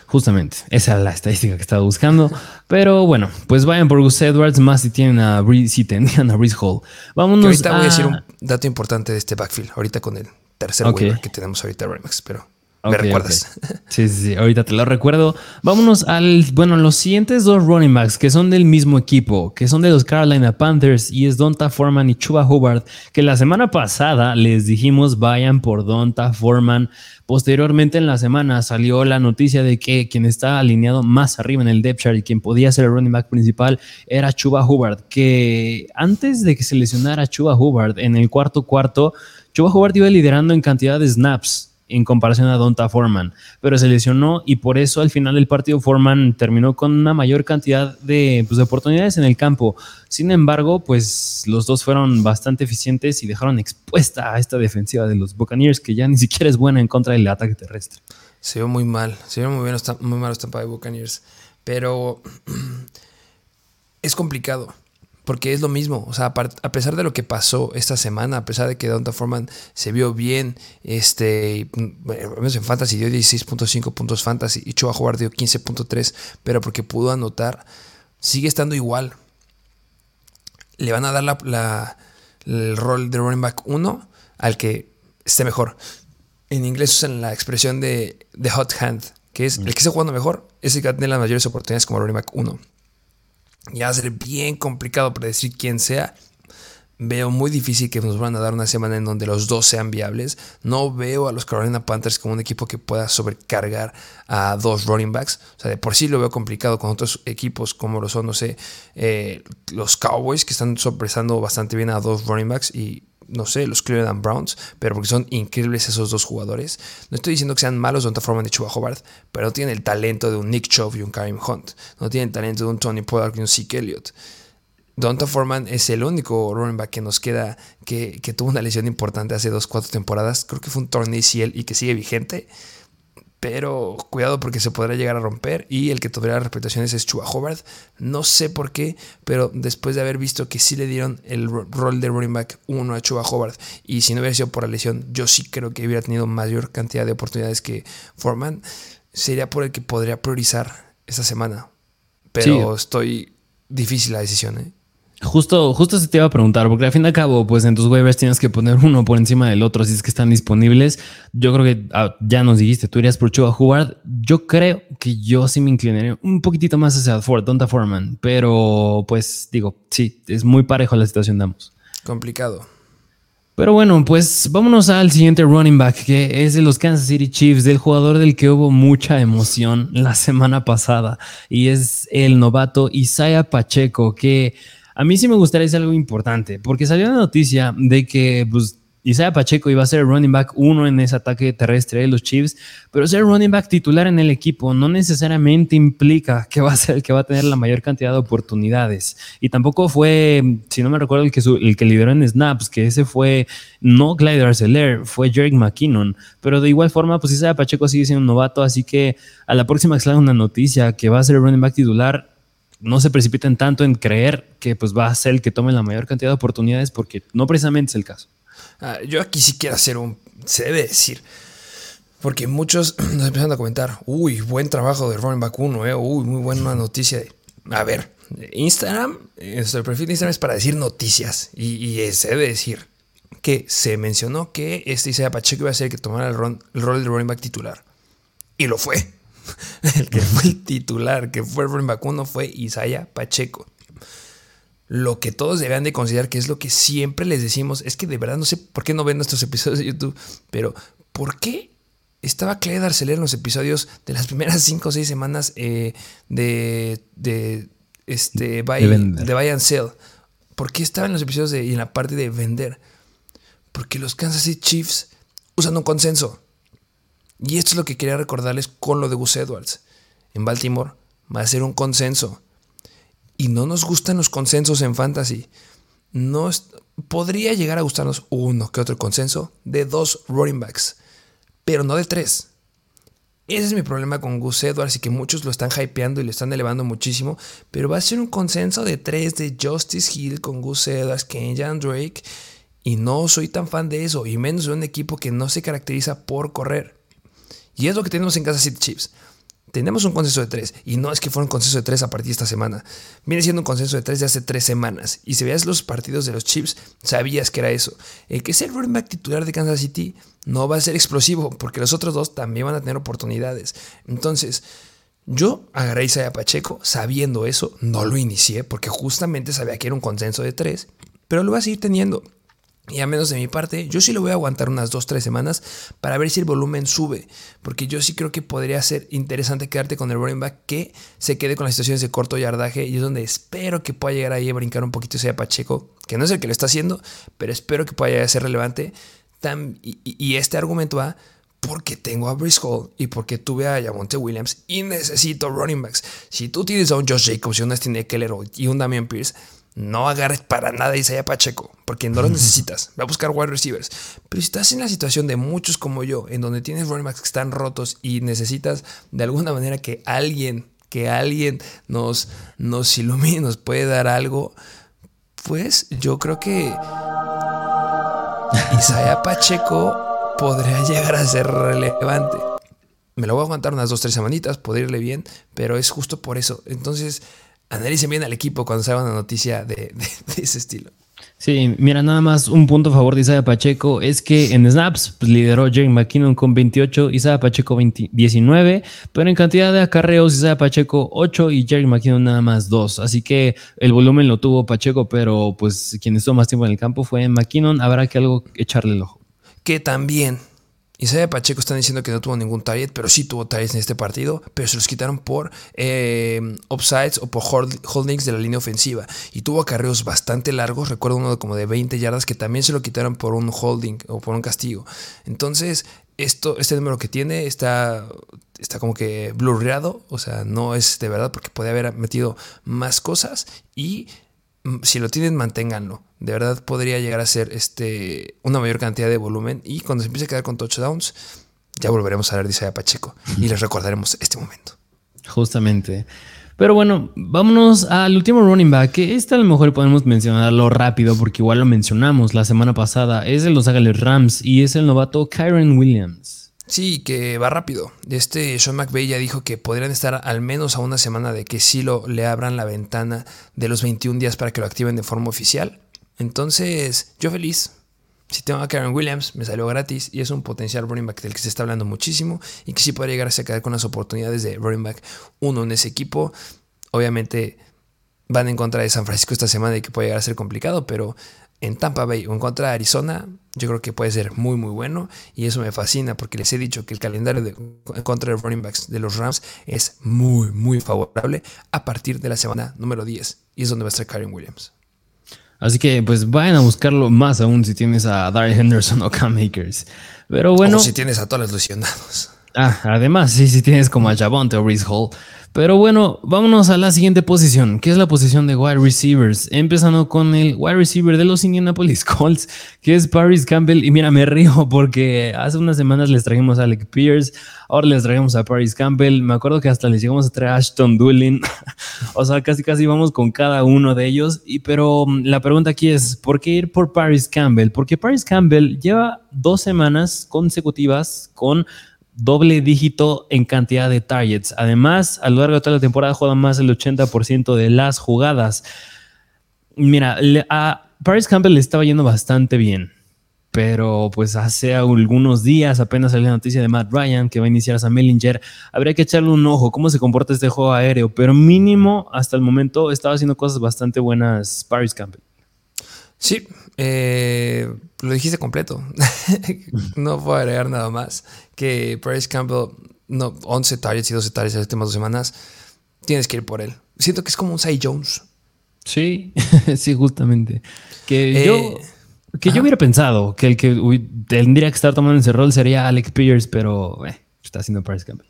Justamente, esa es la estadística que estaba buscando. Pero bueno, pues vayan por Gus Edwards, más si tienen a si tenían a Breeze Hall. Vámonos. ahorita voy a decir un dato importante de este backfield, ahorita con el tercer waiver que tenemos ahorita, Remax, pero ¿Me recuerdas? (laughs) Sí, sí, sí, ahorita te lo recuerdo. Vámonos al, bueno, los siguientes dos running backs que son del mismo equipo, que son de los Carolina Panthers y es Donta Foreman y Chuba Hubbard, que la semana pasada les dijimos vayan por Donta Foreman. Posteriormente en la semana salió la noticia de que quien está alineado más arriba en el depth chart y quien podía ser el running back principal era Chuba Hubbard, que antes de que se lesionara Chuba Hubbard en el cuarto cuarto, Chuba Hubbard iba liderando en cantidad de snaps en comparación a Donta Foreman, pero se lesionó y por eso al final del partido Foreman terminó con una mayor cantidad de, pues, de, oportunidades en el campo. Sin embargo, pues los dos fueron bastante eficientes y dejaron expuesta a esta defensiva de los Buccaneers que ya ni siquiera es buena en contra del ataque terrestre. Se vio muy mal, se vio muy, bien, muy mal los de Buccaneers, pero (clears throat) es complicado. Porque es lo mismo, o sea, a pesar de lo que pasó esta semana, a pesar de que Donta Foreman se vio bien, este, en Fantasy dio 16.5 puntos Fantasy y Choa jugar dio 15.3, pero porque pudo anotar, sigue estando igual. Le van a dar la, el rol de running back 1 al que esté mejor. En inglés usan la expresión de, de hot hand, que es el que esté jugando mejor, es el que tiene las mayores oportunidades como running back 1. Ya va a ser bien complicado predecir quién sea. Veo muy difícil que nos van a dar una semana en donde los dos sean viables. No veo a los Carolina Panthers como un equipo que pueda sobrecargar a dos running backs. O sea, de por sí lo veo complicado con otros equipos como lo son, no sé, eh, los Cowboys que están sorpresando bastante bien a dos running backs y no sé, los Cleveland Browns, pero porque son increíbles esos dos jugadores. No estoy diciendo que sean malos Donta Foreman y Chuba Hobart, pero no tienen el talento de un Nick Chubb y un Karim Hunt. No tienen el talento de un Tony Pollard y un Zeke Elliott. Donta Foreman es el único running back que nos queda que, que tuvo una lesión importante hace dos, cuatro temporadas. Creo que fue un torneo y que sigue vigente pero cuidado porque se podrá llegar a romper y el que tendrá las reputaciones es Chua Hobart. No sé por qué, pero después de haber visto que sí le dieron el rol de running back 1 a Chua Hobart y si no hubiera sido por la lesión, yo sí creo que hubiera tenido mayor cantidad de oportunidades que Foreman, sería por el que podría priorizar esta semana. Pero estoy difícil la decisión, ¿eh? Justo, justo se te iba a preguntar, porque al fin y al cabo, pues en tus waivers tienes que poner uno por encima del otro si es que están disponibles. Yo creo que ah, ya nos dijiste, tú irías por Chuba jugar. Yo creo que yo sí me inclinaría un poquitito más hacia Ford, Donta Foreman, pero pues digo, sí, es muy parejo la situación, damos. Complicado. Pero bueno, pues vámonos al siguiente running back, que es de los Kansas City Chiefs, del jugador del que hubo mucha emoción la semana pasada, y es el novato Isaiah Pacheco, que a mí sí me gustaría decir algo importante, porque salió la noticia de que pues, Isaiah Pacheco iba a ser running back uno en ese ataque terrestre de los Chiefs, pero ser running back titular en el equipo no necesariamente implica que va a ser el que va a tener la mayor cantidad de oportunidades. Y tampoco fue, si no me recuerdo, el que, el que lideró en snaps, que ese fue no Clyde Arcelor, fue Jerick McKinnon. Pero de igual forma, pues Isaiah Pacheco sigue siendo un novato, así que a la próxima que salga una noticia que va a ser running back titular, no se precipiten tanto en creer que pues va a ser el que tome la mayor cantidad de oportunidades porque no precisamente es el caso. Ah, yo aquí sí quiero hacer un... Se debe decir. Porque muchos (clears throat) nos empiezan a comentar, uy, buen trabajo de back 1, eh, uy, muy buena noticia. A ver, Instagram, nuestro perfil de Instagram es para decir noticias y, se debe decir que se mencionó que este Isaiah Pacheco iba a ser el que tomara el rol de running back titular. Y lo fue. (laughs) el que fue el titular, que fue el vacuno, fue Isaiah Pacheco. Lo que todos deben de considerar, que es lo que siempre les decimos, es que de verdad no sé por qué no ven nuestros episodios de YouTube, pero ¿por qué estaba Clay Darceler en los episodios de las primeras 5 o 6 semanas eh, de, de, este, buy, de, buy and Sell? ¿Por qué estaba en los episodios de, y en la parte de vender? Porque los Kansas City Chiefs usan un consenso. Y esto es lo que quería recordarles con lo de Gus Edwards. En Baltimore va a ser un consenso. Y no nos gustan los consensos en fantasy. No podría llegar a gustarnos uno que otro consenso de dos running backs, pero no de tres. Ese es mi problema con Gus Edwards y que muchos lo están hypeando y lo están elevando muchísimo. Pero va a ser un consenso de tres de Justice Hill con Gus Edwards, Kenyan Drake. Y no soy tan fan de eso, y menos de un equipo que no se caracteriza por correr. Y es lo que tenemos en Kansas City Chiefs. Tenemos un consenso de tres, y no es que fuera un consenso de tres a partir de esta semana. Viene siendo un consenso de tres de hace tres semanas. Y si veas los partidos de los Chiefs, sabías que era eso. El que es el running titular de Kansas City no va a ser explosivo, porque los otros dos también van a tener oportunidades. Entonces, yo agarré a Pacheco sabiendo eso, no lo inicié, porque justamente sabía que era un consenso de tres, pero lo voy a seguir teniendo. Y a menos de mi parte, yo sí lo voy a aguantar unas 2-3 semanas para ver si el volumen sube. Porque yo sí creo que podría ser interesante quedarte con el running back que se quede con las situaciones de corto yardaje. Y es donde espero que pueda llegar ahí a brincar un poquito sea Pacheco, que no es el que lo está haciendo, pero espero que pueda llegar a ser relevante. y, este argumento va porque tengo a Hall y porque tuve a Yamonte Williams y necesito running backs. Si tú tienes a un Josh Jacobs y un Austin Eckler y un Damian Pierce no agarres para nada a Isaiah Pacheco, porque no lo necesitas. Va a buscar wide receivers. Pero si estás en la situación de muchos como yo, en donde tienes running backs que están rotos y necesitas de alguna manera que alguien, que alguien nos, nos ilumine, nos puede dar algo, pues yo creo que Isaiah Pacheco podría (laughs) llegar a ser relevante. Me lo voy a aguantar unas dos, tres semanitas, podría irle bien, pero es justo por eso. Entonces, analicen bien al equipo cuando salga una noticia de, ese estilo. Sí, mira, nada más un punto a favor de Isaiah Pacheco es que en snaps pues, lideró Jerry McKinnon con 28, Isaiah Pacheco 19, pero en cantidad de acarreos Isaiah Pacheco 8 y Jerry McKinnon nada más 2. Así que el volumen lo tuvo Pacheco, pero pues quien estuvo más tiempo en el campo fue McKinnon. Habrá que algo echarle el ojo. Que también Isaiah Pacheco están diciendo que no tuvo ningún target, pero sí tuvo targets en este partido, pero se los quitaron por eh, offsides o por holdings de la línea ofensiva. Y tuvo acarreos bastante largos, recuerdo uno como de 20 yardas que también se lo quitaron por un holding o por un castigo. Entonces, esto, este número que tiene está, está como que blurreado, o sea, no es de verdad porque puede haber metido más cosas y si lo tienen, manténganlo de verdad podría llegar a ser este, una mayor cantidad de volumen. Y cuando se empiece a quedar con touchdowns, ya volveremos a hablar de Isaiah Pacheco y les recordaremos este momento. Justamente. Pero bueno, vámonos al último running back, que este a lo mejor podemos mencionarlo rápido porque igual lo mencionamos la semana pasada. Es de Los Ángeles Rams y es el novato Kyron Williams. Sí, que va rápido. Este Sean McVay ya dijo que podrían estar al menos a una semana de que sí le abran la ventana de los 21 días para que lo activen de forma oficial. Entonces, yo feliz. Si tengo a Karen Williams, me salió gratis y es un potencial running back del que se está hablando muchísimo y que sí puede llegar a quedar con las oportunidades de running back uno en ese equipo. Obviamente van en contra de San Francisco esta semana y que puede llegar a ser complicado, pero en Tampa Bay o en contra de Arizona, yo creo que puede ser muy muy bueno y eso me fascina porque les he dicho que el calendario de, en contra de running backs de los Rams es muy muy favorable a partir de la semana número 10 y es donde va a estar Karen Williams. Así que pues vayan a buscarlo más aún si tienes a Darrell Henderson (laughs) o Cam Akers. Pero bueno. O si tienes a todos los lesionados. Ah, además, sí, si tienes como a Javonte o Reese Hall. Pero bueno, vámonos a la siguiente posición, que es la posición de wide receivers. Empezando con el wide receiver de los Indianapolis (laughs) Colts, que es Paris Campbell. Y mira, me río porque hace unas semanas les trajimos a Alec Pierce, ahora les trajimos a Paris Campbell. Me acuerdo que hasta les llegamos a traer a Ashton Doolin. (laughs) o sea, casi casi vamos con cada uno de ellos. Y, pero mm, la pregunta aquí es, ¿por qué ir por Paris Campbell? Porque Paris Campbell lleva dos semanas consecutivas con doble dígito en cantidad de targets. Además, a lo largo de toda la temporada juega más del 80% de las jugadas. Mira, a Paris Campbell le estaba yendo bastante bien. Pero pues hace algunos días apenas salió la noticia de Matt Ryan que va a iniciar a Sam Mellinger. Habría que echarle un ojo cómo se comporta este juego aéreo. Pero mínimo hasta el momento estaba haciendo cosas bastante buenas Paris Campbell. Sí, eh, lo dijiste completo. (laughs) no puedo agregar nada más. Que Paris Campbell, no, 11 targets y 12 targets en las últimas dos semanas, tienes que ir por él. Siento que es como un Cy Jones. Sí, (laughs) sí, justamente. Que yo, eh, que yo hubiera pensado que el que tendría que estar tomando ese rol sería Alex Pierce, pero eh, está haciendo Paris Campbell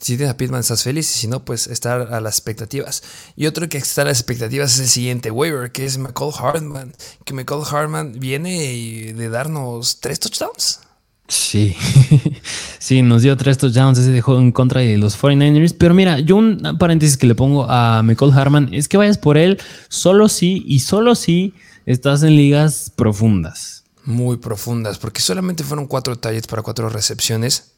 si tienes a Pitman estás feliz y si no, pues estar a las expectativas. Y otro que está a las expectativas es el siguiente waiver, que es McCall Hartman. Que McCall Hartman viene de darnos tres touchdowns. Sí, (laughs) sí, nos dio tres touchdowns ese juego en contra de los 49ers. Pero mira, yo un paréntesis que le pongo a Michael Harman es que vayas por él solo si y solo si estás en ligas profundas. Muy profundas, porque solamente fueron cuatro targets para cuatro recepciones.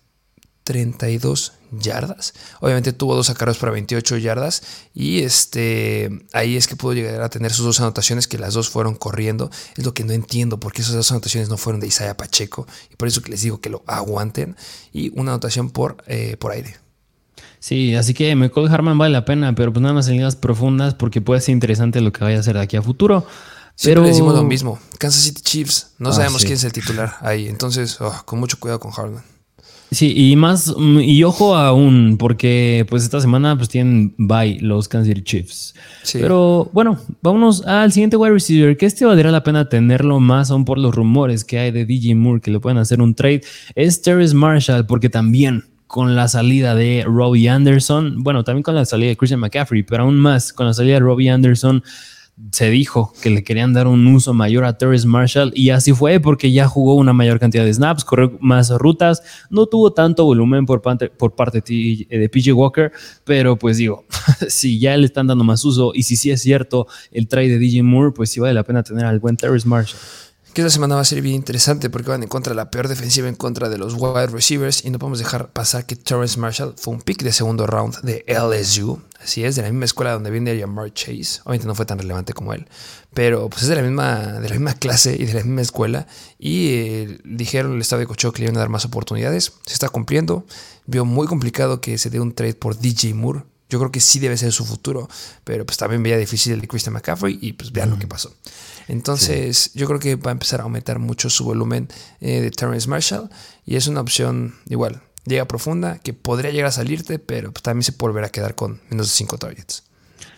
32 yardas. Obviamente tuvo dos sacaros para 28 yardas y este ahí es que pudo llegar a tener sus dos anotaciones que las dos fueron corriendo. Es lo que no entiendo porque esas dos anotaciones no fueron de Isaiah Pacheco y por eso que les digo que lo aguanten y una anotación por, eh, por aire. Sí, así que Michael Harman vale la pena, pero pues nada más en ligas profundas porque puede ser interesante lo que vaya a hacer de aquí a futuro. Siempre pero... decimos lo mismo. Kansas City Chiefs, no ah, sabemos quién es el titular ahí. Entonces, oh, con mucho cuidado con Harman. Sí, y más, y ojo aún, porque pues esta semana pues tienen bye los Kansas City Chiefs. Pero bueno, vámonos al siguiente wide receiver, que este valdría la pena tenerlo más aún por los rumores que hay de DJ Moore, que le pueden hacer un trade, es Terrence Marshall, porque también con la salida de Robbie Anderson, bueno, también con la salida de Christian McCaffrey, pero aún más con la salida de Robbie Anderson, se dijo que le querían dar un uso mayor a Terrence Marshall y así fue porque ya jugó una mayor cantidad de snaps, corrió más rutas, no tuvo tanto volumen por parte, parte de PJ Walker, pero pues digo, (laughs) si ya le están dando más uso y si sí es cierto el trade de DJ Moore, pues sí vale la pena tener al buen Terrence Marshall. Que esta semana va a ser bien interesante porque van en contra de la peor defensiva en contra de los wide receivers y no podemos dejar pasar que Terrence Marshall fue un pick de segundo round de LSU, así es, de la misma escuela donde viene Jamar Chase, obviamente no fue tan relevante como él, pero pues es de la misma, de la misma clase y de la misma escuela y eh, dijeron el estado de cocho que le iban a dar más oportunidades, se está cumpliendo, vio muy complicado que se dé un trade por DJ Moore, yo creo que sí debe ser su futuro, pero pues también veía difícil el de Christian McCaffrey y pues vean lo que pasó. Entonces, yo creo que va a empezar a aumentar mucho su volumen eh, de Terrence Marshall y es una opción igual, llega profunda, que podría llegar a salirte, pero pues, también se puede volver a quedar con menos de 5 targets.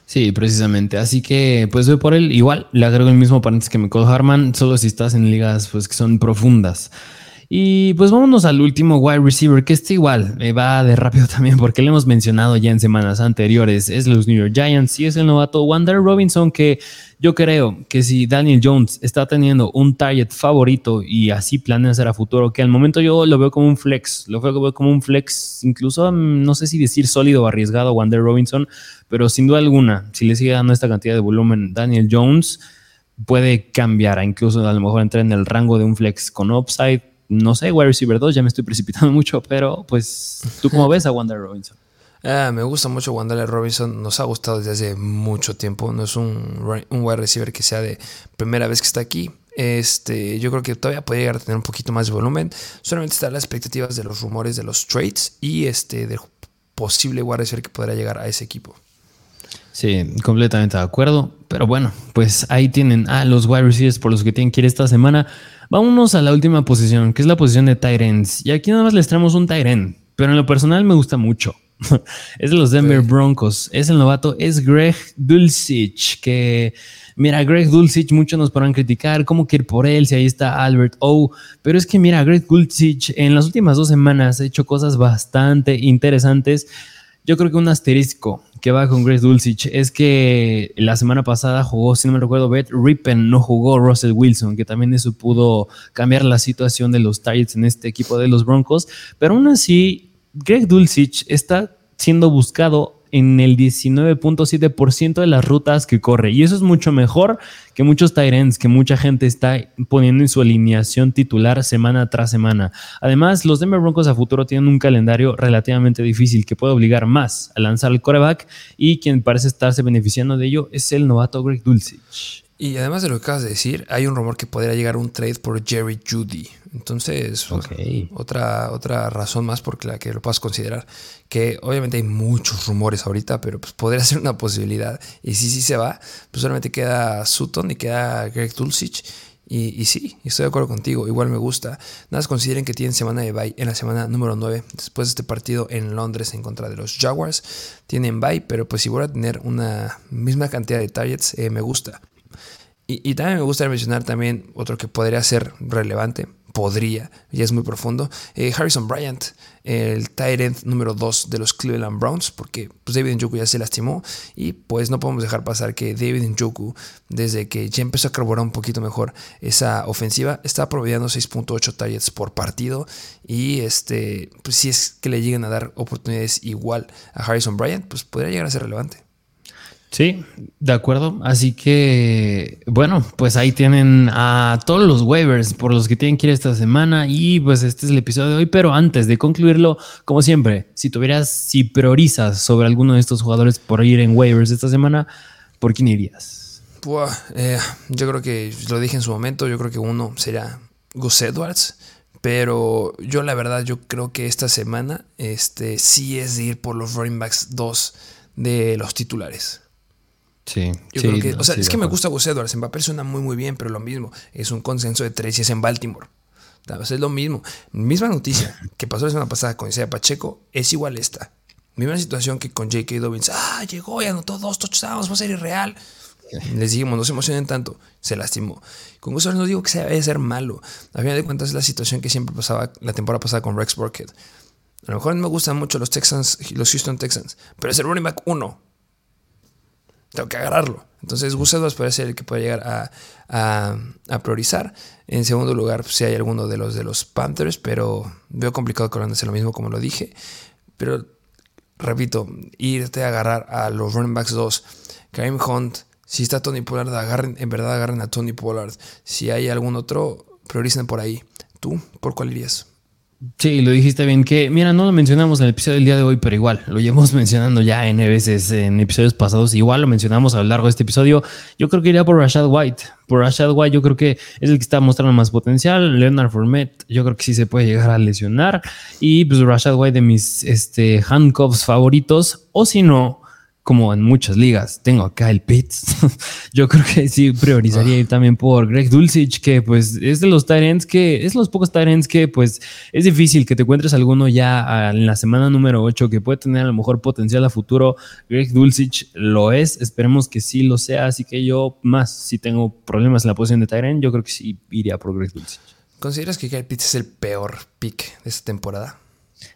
Sí, precisamente. Así que, pues voy por él. Igual le agrego el mismo paréntesis que me Harman, solo si estás en ligas pues, que son profundas. Y pues vámonos al último wide receiver, que este igual me va de rápido (laughs) también porque lo hemos mencionado ya en semanas anteriores. Es los New York Giants y es el novato Wander Robinson que yo creo que si Daniel Jones está teniendo un target favorito y así planea hacer a futuro, que al momento yo lo veo como un flex, lo veo como un flex, incluso mm, no sé si decir sólido o arriesgado Wander Robinson, pero sin duda alguna, si le sigue dando esta cantidad de volumen Daniel Jones, puede cambiar, incluso a lo mejor entrar en el rango de un flex con upside no sé, wide receiver 2, ya me estoy precipitando (laughs) mucho, pero pues, ¿tú cómo ves a Wander Robinson? Ah, me gusta mucho Wander Robinson, nos ha gustado desde hace mucho tiempo, no es un, un wide receiver que sea de primera vez que está aquí. Este, yo creo que todavía puede llegar a tener un poquito más de volumen. Solamente están las expectativas de los rumores de los trades y este del posible wide receiver que podrá llegar a ese equipo. Sí, completamente de acuerdo. Pero bueno, pues ahí tienen a los wide receivers por los que tienen que ir esta semana. Vámonos a la última posición, que es la posición de Tyrants. Y aquí nada más les traemos un Tyrant, pero en lo personal me gusta mucho. (laughs) es de los Denver Broncos. Es el novato, es Greg Dulcich, que mira, Greg Dulcich, muchos nos podrán criticar, cómo que ir por él, si ahí está Albert O. Pero es que mira, Greg Dulcich en las últimas dos semanas ha hecho cosas bastante interesantes. Yo creo que un asterisco que va con Grace Dulcich es que la semana pasada jugó, si no me recuerdo, Beth Rippen, no jugó Russell Wilson, que también eso pudo cambiar la situación de los Targets en este equipo de los Broncos. Pero aún así, Greg Dulcich está siendo buscado en el 19.7% de las rutas que corre. Y eso es mucho mejor que muchos Tyrants que mucha gente está poniendo en su alineación titular semana tras semana. Además, los Denver Broncos a futuro tienen un calendario relativamente difícil que puede obligar más a lanzar el coreback y quien parece estarse beneficiando de ello es el novato Greg Dulcich. Y además de lo que acabas de decir, hay un rumor que podría llegar un trade por Jerry Judy. Entonces, otra, otra razón más por la que lo puedas considerar. Que obviamente hay muchos rumores ahorita, pero pues podría (laughs) ser una posibilidad. Y si sí se va, pues solamente queda Sutton y queda Greg Dulcich. Y, y, sí, estoy de acuerdo contigo, igual me gusta. Nada más consideren que tienen semana de bye en la semana número 9, después de este partido en Londres en contra de los Jaguars. Tienen bye, pero pues si voy a tener una misma cantidad de targets, eh, me gusta. Y, también me gustaría mencionar también otro que podría ser relevante. Podría, ya es muy profundo. Eh, Harrison Bryant, el tight end número 2 de los Cleveland Browns, porque pues, David Njoku ya se lastimó y pues no podemos dejar pasar que David Njoku, desde que ya empezó a carburar un poquito mejor esa ofensiva, está promediando 6.8 targets por partido y este, pues si es que le lleguen a dar oportunidades igual a Harrison Bryant, pues podría llegar a ser relevante. Sí, de acuerdo. Así que, bueno, pues ahí tienen a todos los waivers por los que tienen que ir esta semana. Y pues este es el episodio de hoy. Pero antes de concluirlo, como siempre, si tuvieras, si priorizas sobre alguno de estos jugadores por ir en waivers esta semana, ¿por quién irías? Eh, yo creo que lo dije en su momento. Yo creo que uno sería Gus Edwards. Pero yo, la verdad, yo creo que esta semana este, sí es de ir por los running backs 2 de los titulares. Sí, Yo creo que, o sea, es que me gusta Gus Edwards. En papel suena muy, muy bien, pero lo mismo. Es un consenso de tres y es en Baltimore. Es lo mismo. Misma noticia (laughs) que pasó la semana pasada con Isaiah Pacheco es igual esta. Misma situación que con J.K. Dobbins. Ah, llegó y anotó dos touchdowns, va a ser irreal. Les dijimos, no se emocionen tanto. Se lastimó. Con Gus Edwards no digo que se vaya a ser malo. A final de cuentas es la situación que siempre pasaba la temporada pasada con Rex Burkhead. A lo mejor me gustan mucho los Texans, los Houston Texans, pero es el running back uno tengo que agarrarlo. Entonces Gus Edwards puede ser el que puede llegar a, priorizar. En segundo lugar, si hay alguno de los de los Panthers, pero veo complicado que lo mismo como lo dije. Pero repito, irte a agarrar a los running backs 2, Karim Hunt, si está Tony Pollard, agarren, en verdad agarren a Tony Pollard. Si hay algún otro, prioricen por ahí. ¿Tú por cuál irías? Sí, lo dijiste bien. Que, mira, no lo mencionamos en el episodio del día de hoy, pero igual, lo llevamos (laughs) mencionando ya N veces en episodios pasados. Igual lo mencionamos a lo largo de este episodio. Yo creo que iría por Rashad White. Por Rashad White, yo creo que es el que está mostrando más potencial. Leonard Fournette, yo creo que sí se puede llegar a lesionar. Y pues Rashad White de mis este, handcuffs favoritos. O si no, como en muchas ligas, tengo acá el Pitts. (laughs) Yo creo que sí priorizaría ah. ir también por Greg Dulcich, que pues es de los Tyrants que es los pocos Tyrants que pues es difícil que te encuentres alguno ya en la semana número 8 que puede tener a lo mejor potencial a futuro. Greg Dulcich lo es, esperemos que sí lo sea, así que yo más si tengo problemas en la posición de Tyrant, yo creo que sí iría por Greg Dulcich. ¿Consideras que Kyle Pitts es el peor pick de esta temporada?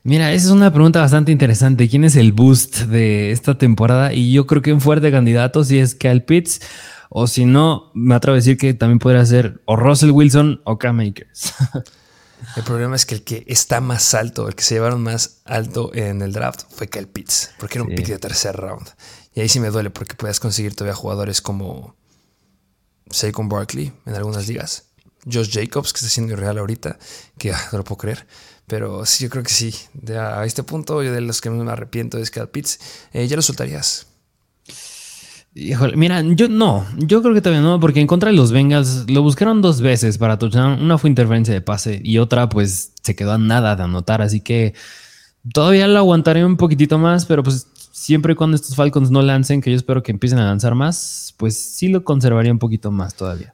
Mira, esa es una pregunta bastante interesante. ¿Quién es el boost de esta temporada? Y yo creo que un fuerte candidato si es Cal Pitts, o si no, me atrevo a decir que también podría ser o Russell Wilson o Cam Makers. (laughs) El problema es que el que está más alto, el que se llevaron más alto en el draft fue Cal Pitts, porque era un pick de tercer round. Y ahí sí me duele porque puedes conseguir todavía jugadores como Saquon Barkley en algunas ligas. Josh Jacobs, que está siendo irreal ahorita, que ah, no lo puedo creer. Pero sí, yo creo que sí. a este punto, yo de los que me arrepiento es que Pitts, eh, ¿ya lo soltarías? Híjole, mira, yo no, yo creo que todavía no, porque en contra de los Bengals lo buscaron dos veces para touchdown. Una fue interferencia de pase y otra, pues se quedó a nada de anotar. Así que todavía lo aguantaré un poquitito más, pero pues siempre y cuando estos Falcons no lancen, que yo espero que empiecen a lanzar más, pues sí lo conservaría un poquito más todavía.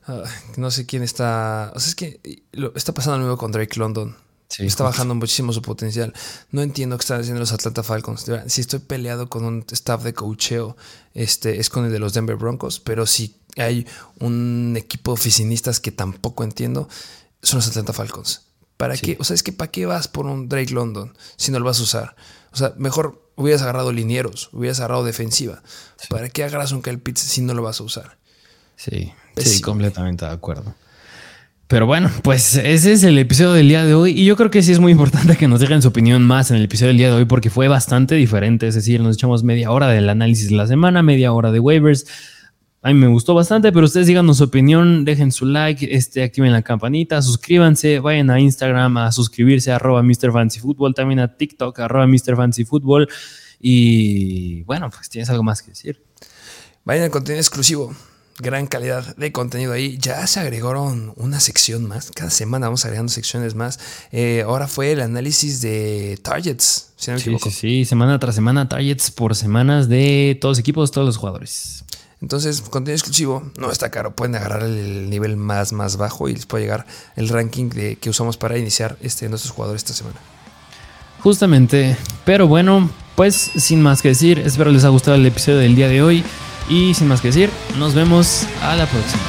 no sé quién está. O sea, es que lo, está pasando lo mismo con Drake London está bajando muchísimo su potencial. No entiendo qué están haciendo los Atlanta Falcons. Si estoy peleado con un staff de coacheo, este, es con el de los Denver Broncos, pero si hay un equipo de oficinistas que tampoco entiendo, son los Atlanta Falcons. ¿Para qué? O sea, es que ¿para qué vas por un Drake London si no lo vas a usar? O sea, mejor hubieras agarrado linieros, hubieras agarrado defensiva. ¿Para qué agarras un Kyle Pitts si no lo vas a usar? Sí, sí, completamente de acuerdo. Pero bueno, pues ese es el episodio del día de hoy y yo creo que sí es muy importante que nos dejen su opinión más en el episodio del día de hoy porque fue bastante diferente, es decir, nos echamos media hora del análisis de la semana, media hora de waivers. A mí me gustó bastante, pero ustedes díganos su opinión, dejen su like, este, activen la campanita, suscríbanse, vayan a Instagram a suscribirse, arroba Mr. Fancy Football, también a TikTok, arroba Mr. Fancy Football. Y bueno, pues tienes algo más que decir. Vayan al contenido exclusivo gran calidad de contenido ahí. Ya se agregaron una sección más. Cada semana vamos agregando secciones más. Eh, ahora fue el análisis de targets, si no me sí, equivoco. Sí, sí, semana tras semana, targets por semanas de todos los equipos, todos los jugadores. Entonces, contenido exclusivo no está caro. Pueden agarrar el nivel más, más bajo y les puede llegar el ranking de, que usamos para iniciar este, nuestros jugadores esta semana. Justamente, pero bueno, pues sin más que decir, espero les haya gustado el episodio del día de hoy. Y sin más que decir, nos vemos a la próxima.